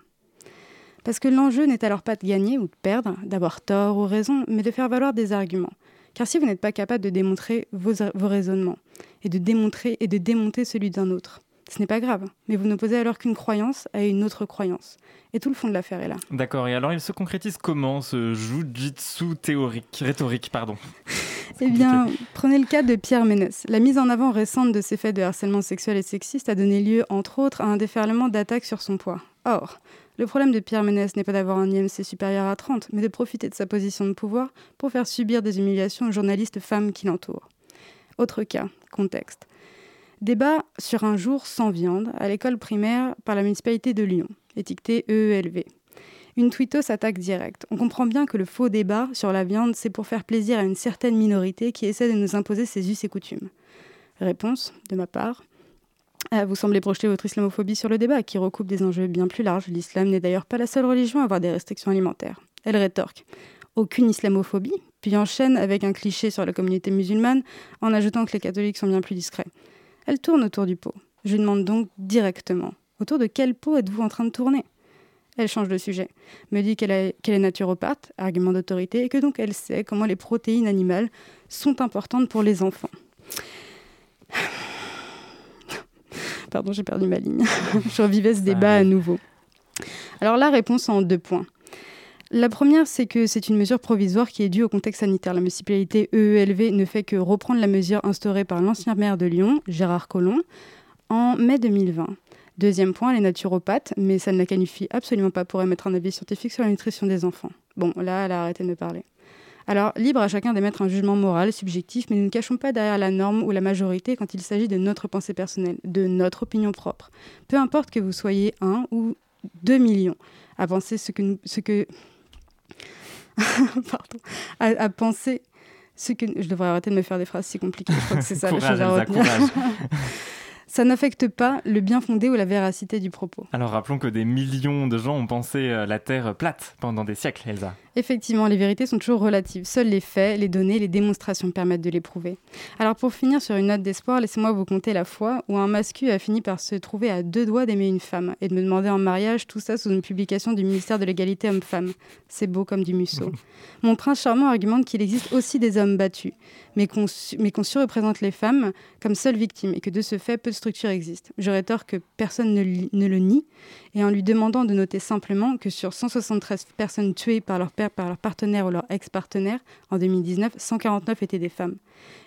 I: Parce que l'enjeu n'est alors pas de gagner ou de perdre, d'avoir tort ou raison, mais de faire valoir des arguments. Car si vous n'êtes pas capable de démontrer vos, raisonnements, et de démontrer et de démonter celui d'un autre, ce n'est pas grave, mais vous n'opposez alors qu'une croyance à une autre croyance. Et tout le fond de l'affaire est là.
B: D'accord, et alors il se concrétise comment ce jujitsu théorique, rhétorique, pardon?
I: Eh bien, prenez le cas de Pierre Ménès. La mise en avant récente de ces faits de harcèlement sexuel et sexiste a donné lieu, entre autres, à un déferlement d'attaques sur son poids. Or, le problème de Pierre Ménès n'est pas d'avoir un IMC supérieur à 30, mais de profiter de sa position de pouvoir pour faire subir des humiliations aux journalistes femmes qui l'entourent. Autre cas, contexte. Débat sur un jour sans viande à l'école primaire par la municipalité de Lyon, étiqueté EELV. Une tweetos attaque directe. On comprend bien que le faux débat sur la viande, c'est pour faire plaisir à une certaine minorité qui essaie de nous imposer ses us et coutumes. Réponse, de ma part, ah, vous semblez projeter votre islamophobie sur le débat, qui recoupe des enjeux bien plus larges. L'islam n'est d'ailleurs pas la seule religion à avoir des restrictions alimentaires. Elle rétorque aucune islamophobie, puis enchaîne avec un cliché sur la communauté musulmane en ajoutant que les catholiques sont bien plus discrets. Elle tourne autour du pot. Je lui demande donc directement autour de quel pot êtes-vous en train de tourner? Elle change de sujet, me dit qu'elle est naturopathe, argument d'autorité, et que donc elle sait comment les protéines animales sont importantes pour les enfants. Pardon, j'ai perdu ma ligne. je revivais ce débat à nouveau. Alors la réponse en deux points. La première, c'est que c'est une mesure provisoire qui est due au contexte sanitaire. La municipalité EELV ne fait que reprendre la mesure instaurée par l'ancien maire de Lyon, Gérard Collomb, en mai 2020. Deuxième point, les naturopathes, mais ça ne la qualifie absolument pas pour émettre un avis scientifique sur la nutrition des enfants. Bon, là, elle a arrêté de me parler. Alors, libre à chacun d'émettre un jugement moral, subjectif, mais nous ne cachons pas derrière la norme ou la majorité quand il s'agit de notre pensée personnelle, de notre opinion propre. Peu importe que vous soyez un ou deux millions à penser ce que... ce que... Pardon. À, penser ce que... Je devrais arrêter de me faire des phrases si compliquées. Je crois que c'est ça la chose à retenir. ça n'affecte pas le bien fondé ou la véracité du propos.
B: Alors rappelons que des millions de gens ont pensé euh, la Terre plate pendant des siècles, Elsa.
I: Effectivement, les vérités sont toujours relatives. Seuls les faits, les données, les démonstrations permettent de les prouver. Alors pour finir sur une note d'espoir, laissez-moi vous conter la fois où un mascu a fini par se trouver à deux doigts d'aimer une femme et de me demander en mariage, tout ça sous une publication du ministère de l'égalité homme-femme. C'est beau comme du museau. Mon prince charmant argumente qu'il existe aussi des hommes battus, mais qu'on surreprésente les femmes comme seules victimes et que de ce fait, peu de structures existent. J'aurais tort que personne ne, le nie et en lui demandant de noter simplement que sur 173 personnes tuées par leur père, par leur partenaire ou leur ex-partenaire en 2019, 149 étaient des femmes.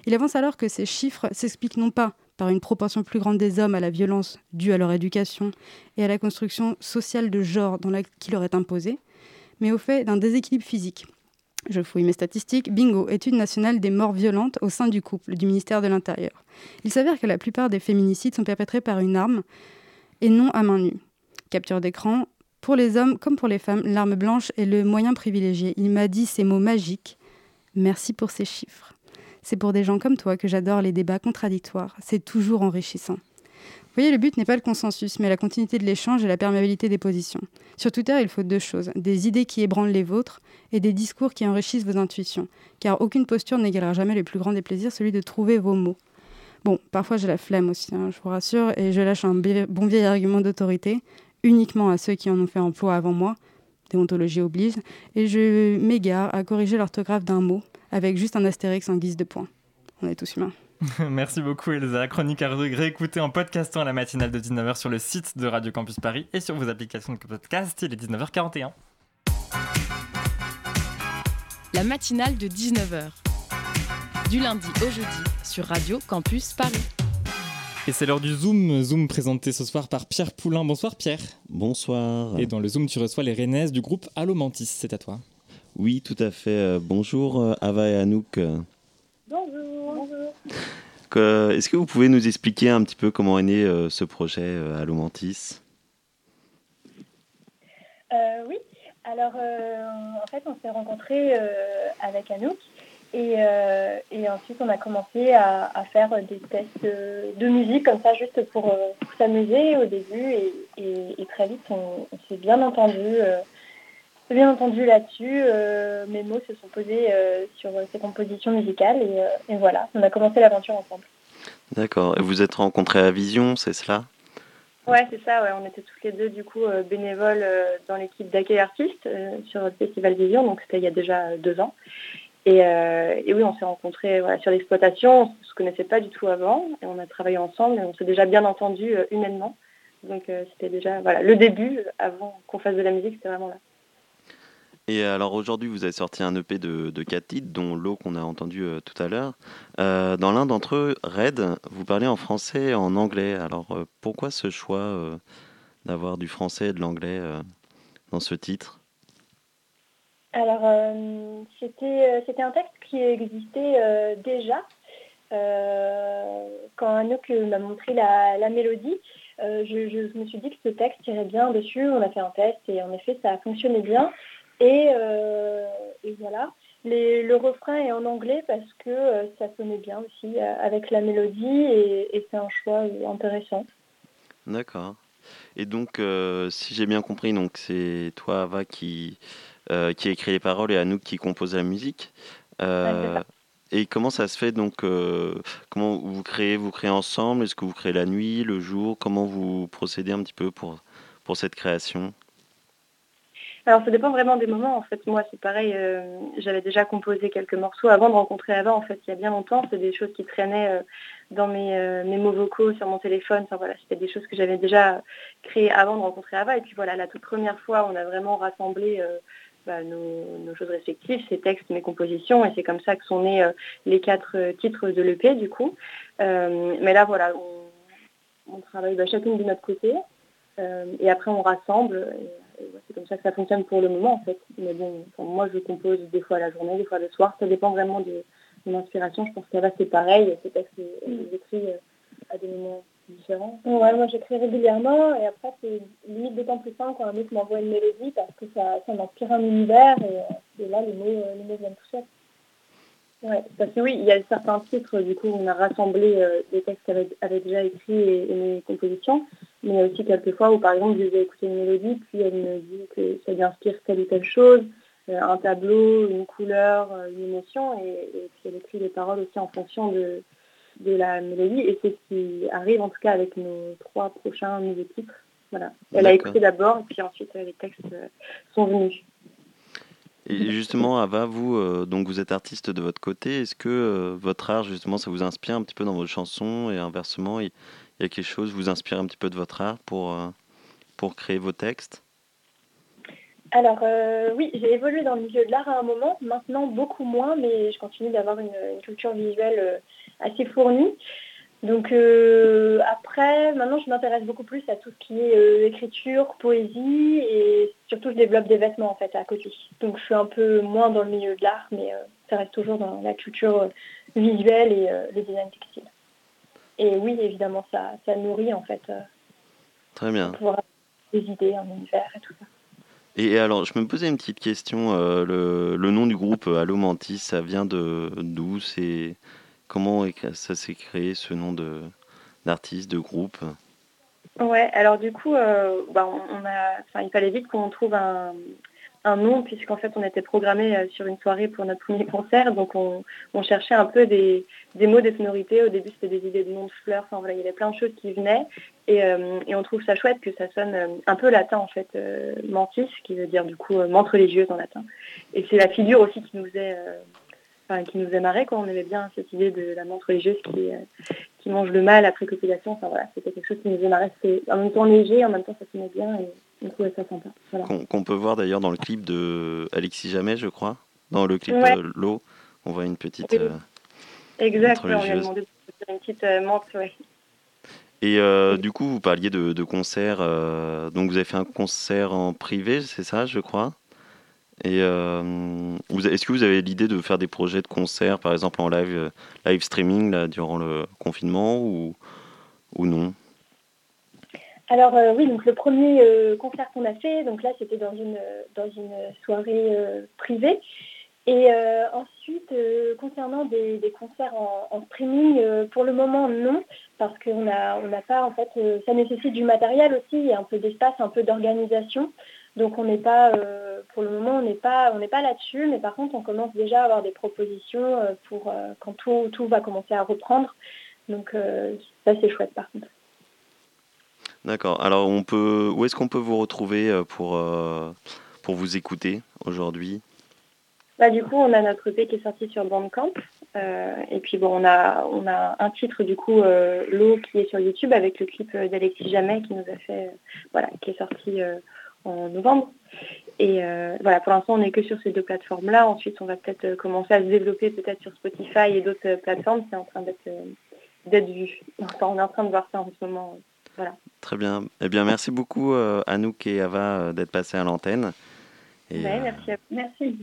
I: Il avance alors que ces chiffres s'expliquent non pas par une proportion plus grande des hommes à la violence due à leur éducation et à la construction sociale de genre qui leur est imposée, mais au fait d'un déséquilibre physique. Je fouille mes statistiques. Bingo, étude nationale des morts violentes au sein du couple du ministère de l'Intérieur. Il s'avère que la plupart des féminicides sont perpétrés par une arme et non à main nue capture d'écran. Pour les hommes comme pour les femmes, l'arme blanche est le moyen privilégié. Il m'a dit ces mots magiques. Merci pour ces chiffres. C'est pour des gens comme toi que j'adore les débats contradictoires. C'est toujours enrichissant. Voyez, le but n'est pas le consensus, mais la continuité de l'échange et la perméabilité des positions. Sur Twitter, il faut deux choses des idées qui ébranlent les vôtres et des discours qui enrichissent vos intuitions. Car aucune posture n'égalera jamais le plus grand des plaisirs, celui de trouver vos mots. Bon, parfois j'ai la flemme aussi, hein, je vous rassure, et je lâche un bon vieil argument d'autorité uniquement à ceux qui en ont fait emploi avant moi, déontologie oblige, et je m'égare à corriger l'orthographe d'un mot avec juste un astérix en guise de point. On est tous humains.
B: Merci beaucoup Elsa. Chronique à réécouter en podcastant la matinale de 19h sur le site de Radio Campus Paris et sur vos applications de podcast. Il est 19h41.
A: La matinale de 19h. Du lundi au jeudi sur Radio Campus Paris.
B: Et c'est l'heure du Zoom, Zoom présenté ce soir par Pierre Poulain. Bonsoir Pierre.
J: Bonsoir.
B: Et dans le Zoom, tu reçois les Rennaises du groupe Allo Mantis, c'est à toi.
J: Oui, tout à fait. Euh, bonjour euh, Ava et Anouk.
E: Bonjour.
J: Est-ce que vous pouvez nous expliquer un petit peu comment est né euh, ce projet Allo Mantis
K: Oui, alors en fait on s'est rencontrés avec Anouk euh, et, ensuite, on a commencé à, faire des tests de, musique comme ça, juste pour, euh, s'amuser au début. Et, très vite, on, s'est bien entendu, euh, bien entendu là-dessus. mes mots se sont posés sur ces compositions musicales. Et, voilà, on a commencé l'aventure ensemble.
J: D'accord. Et vous êtes rencontrés à Vision, c'est cela?
K: Ouais, c'est ça. Ouais. On était toutes les deux du coup bénévoles dans l'équipe d'accueil artiste sur le festival Vision. Donc c'était il y a déjà deux ans. Euh, et, oui, on s'est rencontrés sur l'exploitation, on ne se connaissait pas du tout avant, et on a travaillé ensemble, et on s'est déjà bien entendu euh, humainement. Donc euh, c'était déjà voilà, le début, avant qu'on fasse de la musique, c'était vraiment là.
J: Et alors aujourd'hui, vous avez sorti un EP de, de 4 titres, dont l'eau qu'on a entendu tout à l'heure. dans l'un d'entre eux, Red, vous parlez en français et en anglais. Alors pourquoi ce choix d'avoir du français et de l'anglais dans ce titre?
K: Alors, euh, euh, c'était un texte qui existait euh, déjà. quand Anouk m'a montré la, mélodie, je, me suis dit que ce texte irait bien dessus. On a fait un test et en effet, ça a fonctionné bien. Et, voilà. le refrain est en anglais parce que ça sonnait bien aussi avec la mélodie et, c'est un choix intéressant.
J: D'accord. Et donc, si j'ai bien compris, donc c'est toi, Ava, qui, euh, qui écrit les paroles et Anouk qui compose la musique. Euh, et comment ça se fait donc euh, Comment vous créez Vous créez ensemble? Est-ce que vous créez la nuit, le jour? Comment vous procédez un petit peu pour, pour cette création?
K: Alors ça dépend vraiment des moments. En fait, moi c'est pareil. J'avais déjà composé quelques morceaux avant de rencontrer Ava. En fait, il y a bien longtemps, c'est des choses qui traînaient dans mes, mes, mots vocaux sur mon téléphone. Enfin voilà, c'était des choses que j'avais déjà créées avant de rencontrer Ava. Et puis voilà, la toute première fois, on a vraiment rassemblé bah, nos, choses respectives, ces textes, mes compositions, et c'est comme ça que sont nés euh, les quatre euh, titres de l'EP du coup. Euh, mais là voilà, on, travaille bah, chacune de notre côté, et après on rassemble, c'est comme ça que ça fonctionne pour le moment en fait. Mais bon, moi je compose des fois la journée, des fois le soir, ça dépend vraiment de, mon inspiration. Je pense qu'Ava c'est pareil, ces textes, j'écris à des moments différents. Ouais, moi j'écris régulièrement et après c'est limite d'autant plus simple quand un mec m'envoie une mélodie parce que ça, ça m'inspire un univers et, là les mots, euh, les mots viennent tout seuls. Ouais, parce que oui, il y a certains titres, du coup, on a rassemblé euh, des textes qu'elle avait, déjà écrits et, mes compositions, mais il y a aussi quelques fois où, par exemple, je vais écouter une mélodie, puis elle me dit que ça lui inspire telle ou telle chose, euh, un tableau, une couleur, une émotion, et, et, puis elle écrit les paroles aussi en fonction de, de la mélodie et c'est ce qui arrive en tout cas avec nos trois prochains nouveaux titres. Voilà. Elle a écrit d'abord et puis ensuite les textes euh, sont venus.
J: Et justement, Ava, vous, euh, donc vous êtes artiste de votre côté. Est-ce que euh, votre art, justement, ça vous inspire un petit peu dans vos chansons et inversement, il y a quelque chose vous inspire un petit peu de votre art pour, pour créer vos textes?
K: Alors oui, j'ai évolué dans le milieu de l'art à un moment, maintenant beaucoup moins, mais je continue d'avoir une, culture visuelle assez fournie. Donc euh, après, maintenant je m'intéresse beaucoup plus à tout ce qui est euh, écriture, poésie et surtout je développe des vêtements en fait à côté. Donc je suis un peu moins dans le milieu de l'art, mais euh, ça reste toujours dans la culture visuelle et le design textile. Et oui, évidemment, ça, ça nourrit en fait.
J: Très bien.
K: Pour avoir des idées, un univers et tout ça.
J: Et alors, je me posais une petite question. le, le, nom du groupe Allo Mantis, ça vient de d'où? C'est Comment ça s'est créé ce nom d'artiste, de groupe?
K: Ouais, alors du coup, euh, bah, on a, il fallait vite qu'on trouve un, nom, puisqu'en fait on était programmé euh, sur une soirée pour notre premier concert, donc on, cherchait un peu des, mots, des sonorités. Au début c'était des idées de noms de fleurs, enfin voilà, il y avait plein de choses qui venaient, et, euh, on trouve ça chouette que ça sonne un peu latin en fait, mantis, qui veut dire du coup menthe religieuse en latin. Et c'est la figure aussi qui nous est qui nous marré quoi. On aimait bien cette idée de la montre religieuse qui, euh, qui mange le mal après copulation. Enfin voilà, c'était quelque chose qui nous marré. C'était en même temps léger, en même temps ça sonnait bien et on trouvait ça sympa.
J: Qu'on peut voir d'ailleurs dans le clip de Alexis Jamais, je crois. Dans le clip de L'eau, on voit une petite.
K: Euh, Exactement, on lui a demandé de faire une petite euh, menthe,
J: Et euh, du coup, vous parliez de, de concerts. euh, donc, vous avez fait un concert en privé, c'est ça, je crois? Et euh, est-ce que vous avez l'idée de faire des projets de concerts, par exemple en live, euh, live streaming durant le confinement ou, ou non?
K: Alors euh, oui, donc le premier concert qu'on a fait, donc là c'était dans une dans une soirée privée. Et ensuite, concernant des, concerts en, streaming, pour le moment non, parce qu'on a on n'a pas en fait, ça nécessite du matériel aussi, un peu d'espace, un peu d'organisation. Donc on n'est pas, euh, pour le moment on n'est pas on n'est pas là-dessus, mais par contre on commence déjà à avoir des propositions euh, pour euh, quand tout tout va commencer à reprendre. Donc euh, ça c'est chouette par contre.
J: D'accord. Alors, on peut, où est-ce qu'on peut vous retrouver pour, pour vous écouter aujourd'hui?
K: Bah, du coup, on a notre EP qui est sorti sur Bandcamp. Euh, et puis bon, on a, on a un titre du coup, euh, L'eau, qui est sur YouTube avec le clip d'Alexis Jamais qui nous a fait, euh, voilà, qui est sorti en novembre. Et euh, voilà, pour l'instant, on n'est que sur ces deux plateformes-là. Ensuite, on va peut-être euh, commencer à se développer peut-être sur Spotify et d'autres euh, plateformes. C'est en train d'être euh, d'être vu. Enfin, on est en train de voir ça en ce moment. Voilà.
J: Très bien. Eh bien, merci beaucoup, euh, Anouk et Ava, euh, d'être passés à l'antenne.
K: Ouais,
J: euh,
K: merci, à- merci.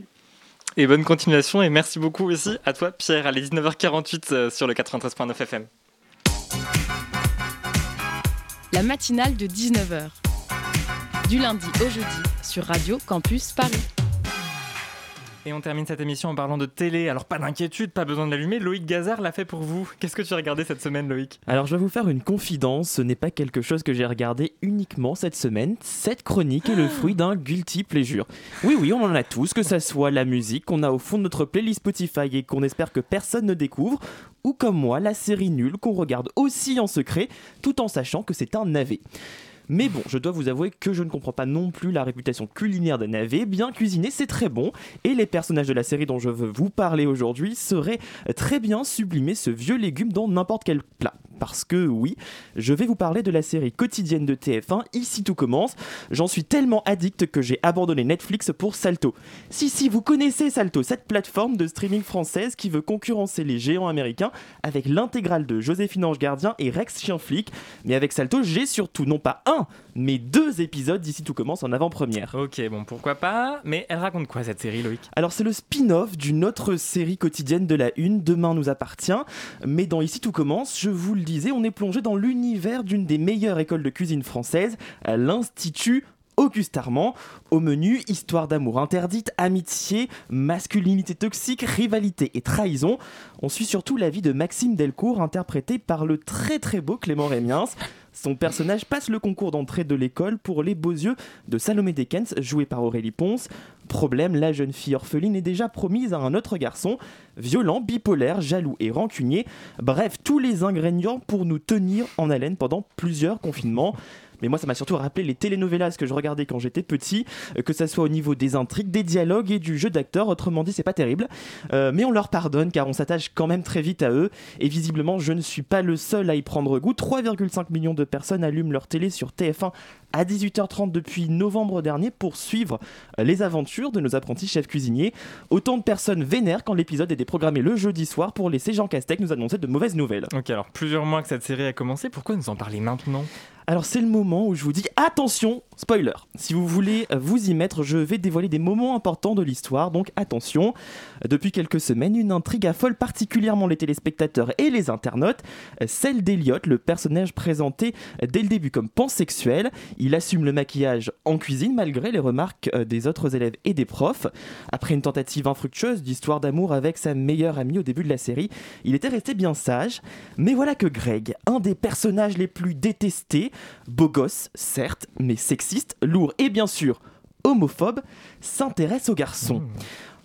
B: Et bonne continuation et merci beaucoup aussi à toi Pierre, allez 19h48 euh, sur le 93.9 FM.
A: La matinale de 19h. Du lundi au jeudi sur Radio Campus Paris.
B: Et on termine cette émission en parlant de télé. Alors pas d'inquiétude, pas besoin de l'allumer. Loïc Gazard l'a fait pour vous. Qu'est-ce que tu as regardé cette semaine, Loïc?
L: Alors je vais vous faire une confidence, ce n'est pas quelque chose que j'ai regardé uniquement cette semaine. Cette chronique est le fruit d'un guilty pleasure. Oui oui, on en a tous, que ça soit la musique qu'on a au fond de notre playlist Spotify et qu'on espère que personne ne découvre, ou comme moi, la série nulle qu'on regarde aussi en secret, tout en sachant que c'est un navet. Mais bon, je dois vous avouer que je ne comprends pas non plus la réputation culinaire des navets. Bien cuisiné, c'est très bon. Et les personnages de la série dont je veux vous parler aujourd'hui sauraient très bien sublimer ce vieux légume dans n'importe quel plat. Parce que oui, je vais vous parler de la série quotidienne de TF1, Ici tout commence. J'en suis tellement addict que j'ai abandonné Netflix pour Salto. Si, si, vous connaissez Salto, cette plateforme de streaming française qui veut concurrencer les géants américains avec l'intégrale de Joséphine Ange Gardien et Rex Chien Flic. Mais avec Salto, j'ai surtout non pas un, mais deux épisodes d'ici tout commence en avant-première.
B: Ok, bon, pourquoi pas. Mais elle raconte quoi cette série, Loïc?
L: Alors c'est le spin-off d'une autre série quotidienne de la Une, Demain nous appartient. Mais dans Ici tout commence, je vous le disais, on est plongé dans l'univers d'une des meilleures écoles de cuisine française, l'Institut Auguste Armand. Au menu, histoire d'amour interdite, amitié, masculinité toxique, rivalité et trahison. On suit surtout la vie de Maxime Delcourt, interprété par le très très beau Clément Rémiens. Son personnage passe le concours d'entrée de l'école pour les beaux yeux de Salomé Dekens, joué par Aurélie Ponce. Problème, la jeune fille orpheline est déjà promise à un autre garçon, violent, bipolaire, jaloux et rancunier. Bref, tous les ingrédients pour nous tenir en haleine pendant plusieurs confinements. Mais moi, ça m'a surtout rappelé les telenovelas que je regardais quand j'étais petit, euh, que ça soit au niveau des intrigues, des dialogues et du jeu d'acteur. Autrement dit, c'est pas terrible. Euh, mais on leur pardonne car on s'attache quand même très vite à eux. Et visiblement, je ne suis pas le seul à y prendre goût. 3,5 millions de personnes allument leur télé sur TF1 à 18h30 depuis novembre dernier pour suivre les aventures de nos apprentis chefs cuisiniers. Autant de personnes vénèrent quand l'épisode est déprogrammé le jeudi soir pour laisser Jean Castex nous annoncer de mauvaises nouvelles.
B: Ok, alors plusieurs mois que cette série a commencé, pourquoi nous en parler maintenant?
L: Alors c'est le moment où je vous dis attention, spoiler. Si vous voulez euh, vous y mettre, je vais dévoiler des moments importants de l'histoire, donc attention. Depuis quelques semaines, une intrigue affole particulièrement les téléspectateurs et les internautes, euh, celle d'Eliott, le personnage présenté dès le début comme pansexuel. Il assume le maquillage en cuisine malgré les remarques euh, des autres élèves et des profs. Après une tentative infructueuse d'histoire d'amour avec sa meilleure amie au début de la série, il était resté bien sage. Mais voilà que Greg, un des personnages les plus détestés, beau gosse, certes, mais sexiste, lourd et bien sûr homophobe, s'intéresse aux garçons.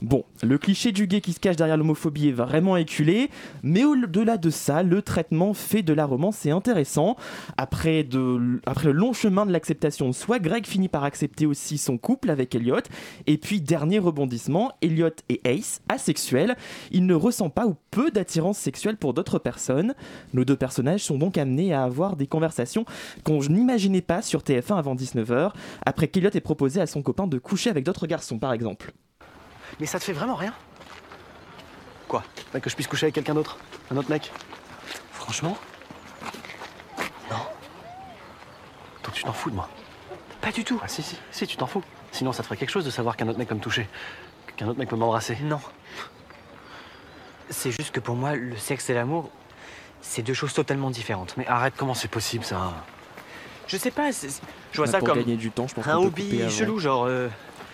L: Bon, le cliché du gay qui se cache derrière l'homophobie est vraiment éculé, mais au-delà de ça, le traitement fait de la romance est intéressant. Après, le long chemin de l'acceptation de soi, Greg finit par accepter aussi son couple avec Elliot. Et puis, dernier rebondissement, Elliot et Ace, asexuels, il ne ressent pas ou peu d'attirance sexuelle pour d'autres personnes. Nos deux personnages sont donc amenés à avoir des conversations qu'on n'imaginait pas sur TF1 avant 19h, après qu'Elliot ait proposé à son copain de coucher avec d'autres garçons, par exemple.
M: Mais ça te fait vraiment rien? Quoi? Bah, Que je puisse coucher avec quelqu'un d'autre Un autre mec Franchement? Non. tu t'en fous de moi.
N: Pas du tout.
M: Ah si, si, si, tu t'en fous. Sinon, ça te ferait quelque chose de savoir qu'un autre mec peut me toucher. Qu'un autre mec peut m'embrasser.
N: Non. C'est juste que pour moi, le sexe et l'amour, c'est deux choses totalement différentes.
M: Mais arrête, comment c'est possible ça?
N: Je sais pas, c'est- je vois
L: Bah,
N: ça
L: pour
N: comme
L: gagner du temps, je pense
N: un
L: qu'on peut couper
N: hobby
L: avant.
N: chelou, genre euh,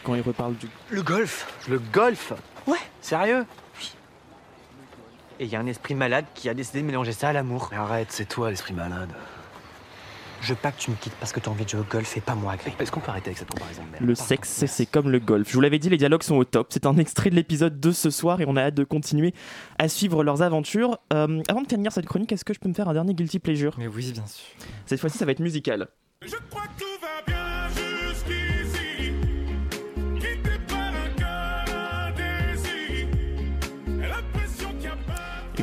L: Quand il reparle du.
N: le golf.
M: Le golf
N: Ouais.
M: Sérieux
N: Et il y a un esprit malade qui a décidé de mélanger ça à l'amour.
M: Mais arrête, c'est toi l'esprit malade.
N: Je veux pas que tu me quittes parce que t'as envie de jouer au golf et pas moi, Greg.
M: Est-ce qu'on peut arrêter avec cette comparaison de merde
L: Le sexe, c'est comme le golf. Je vous l'avais dit, les dialogues sont au top. C'est un extrait de l'épisode de ce soir et on a hâte de continuer à suivre leurs aventures. Euh, avant de finir cette chronique, est-ce que je peux me faire un dernier guilty pleasure?
B: Mais oui, bien sûr.
L: Cette fois-ci, ça va être musical.
O: Je crois que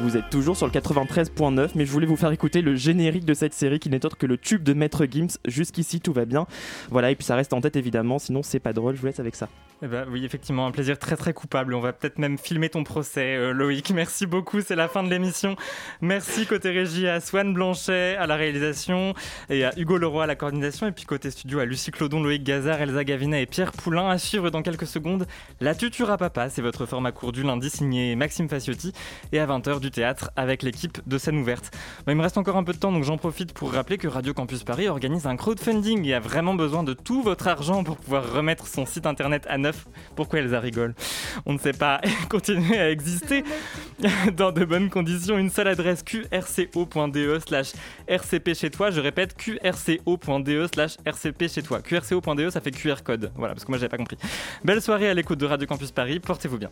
L: vous êtes toujours sur le 93.9, mais je voulais vous faire écouter le générique de cette série qui n'est autre que le tube de Maître Gims. Jusqu'ici, tout va bien. Voilà, et puis ça reste en tête évidemment, sinon c'est pas drôle. Je vous laisse avec ça.
B: Eh ben, oui, effectivement, un plaisir très très coupable. On va peut-être même filmer ton procès, euh, Loïc. Merci beaucoup, c'est la fin de l'émission. Merci côté régie à Swan Blanchet à la réalisation et à Hugo Leroy à la coordination. Et puis côté studio à Lucie Clodon, Loïc Gazard, Elsa Gavina et Pierre Poulain. À suivre dans quelques secondes, La Tuture à Papa. C'est votre format court du lundi signé Maxime Faciotti. Et à 20h du théâtre avec l'équipe de scène ouverte. Bon, il me reste encore un peu de temps, donc j'en profite pour rappeler que Radio Campus Paris organise un crowdfunding et a vraiment besoin de tout votre argent pour pouvoir remettre son site internet à neuf. Pourquoi Elsa rigole? On ne sait pas. Continuer à exister dans de bonnes conditions. Une seule adresse qrco.de slash rcp chez toi. Je répète qrco.de slash rcp chez toi. qrco.de ça fait QR code. Voilà, parce que moi j'avais pas compris. Belle soirée à l'écoute de Radio Campus Paris. Portez-vous bien.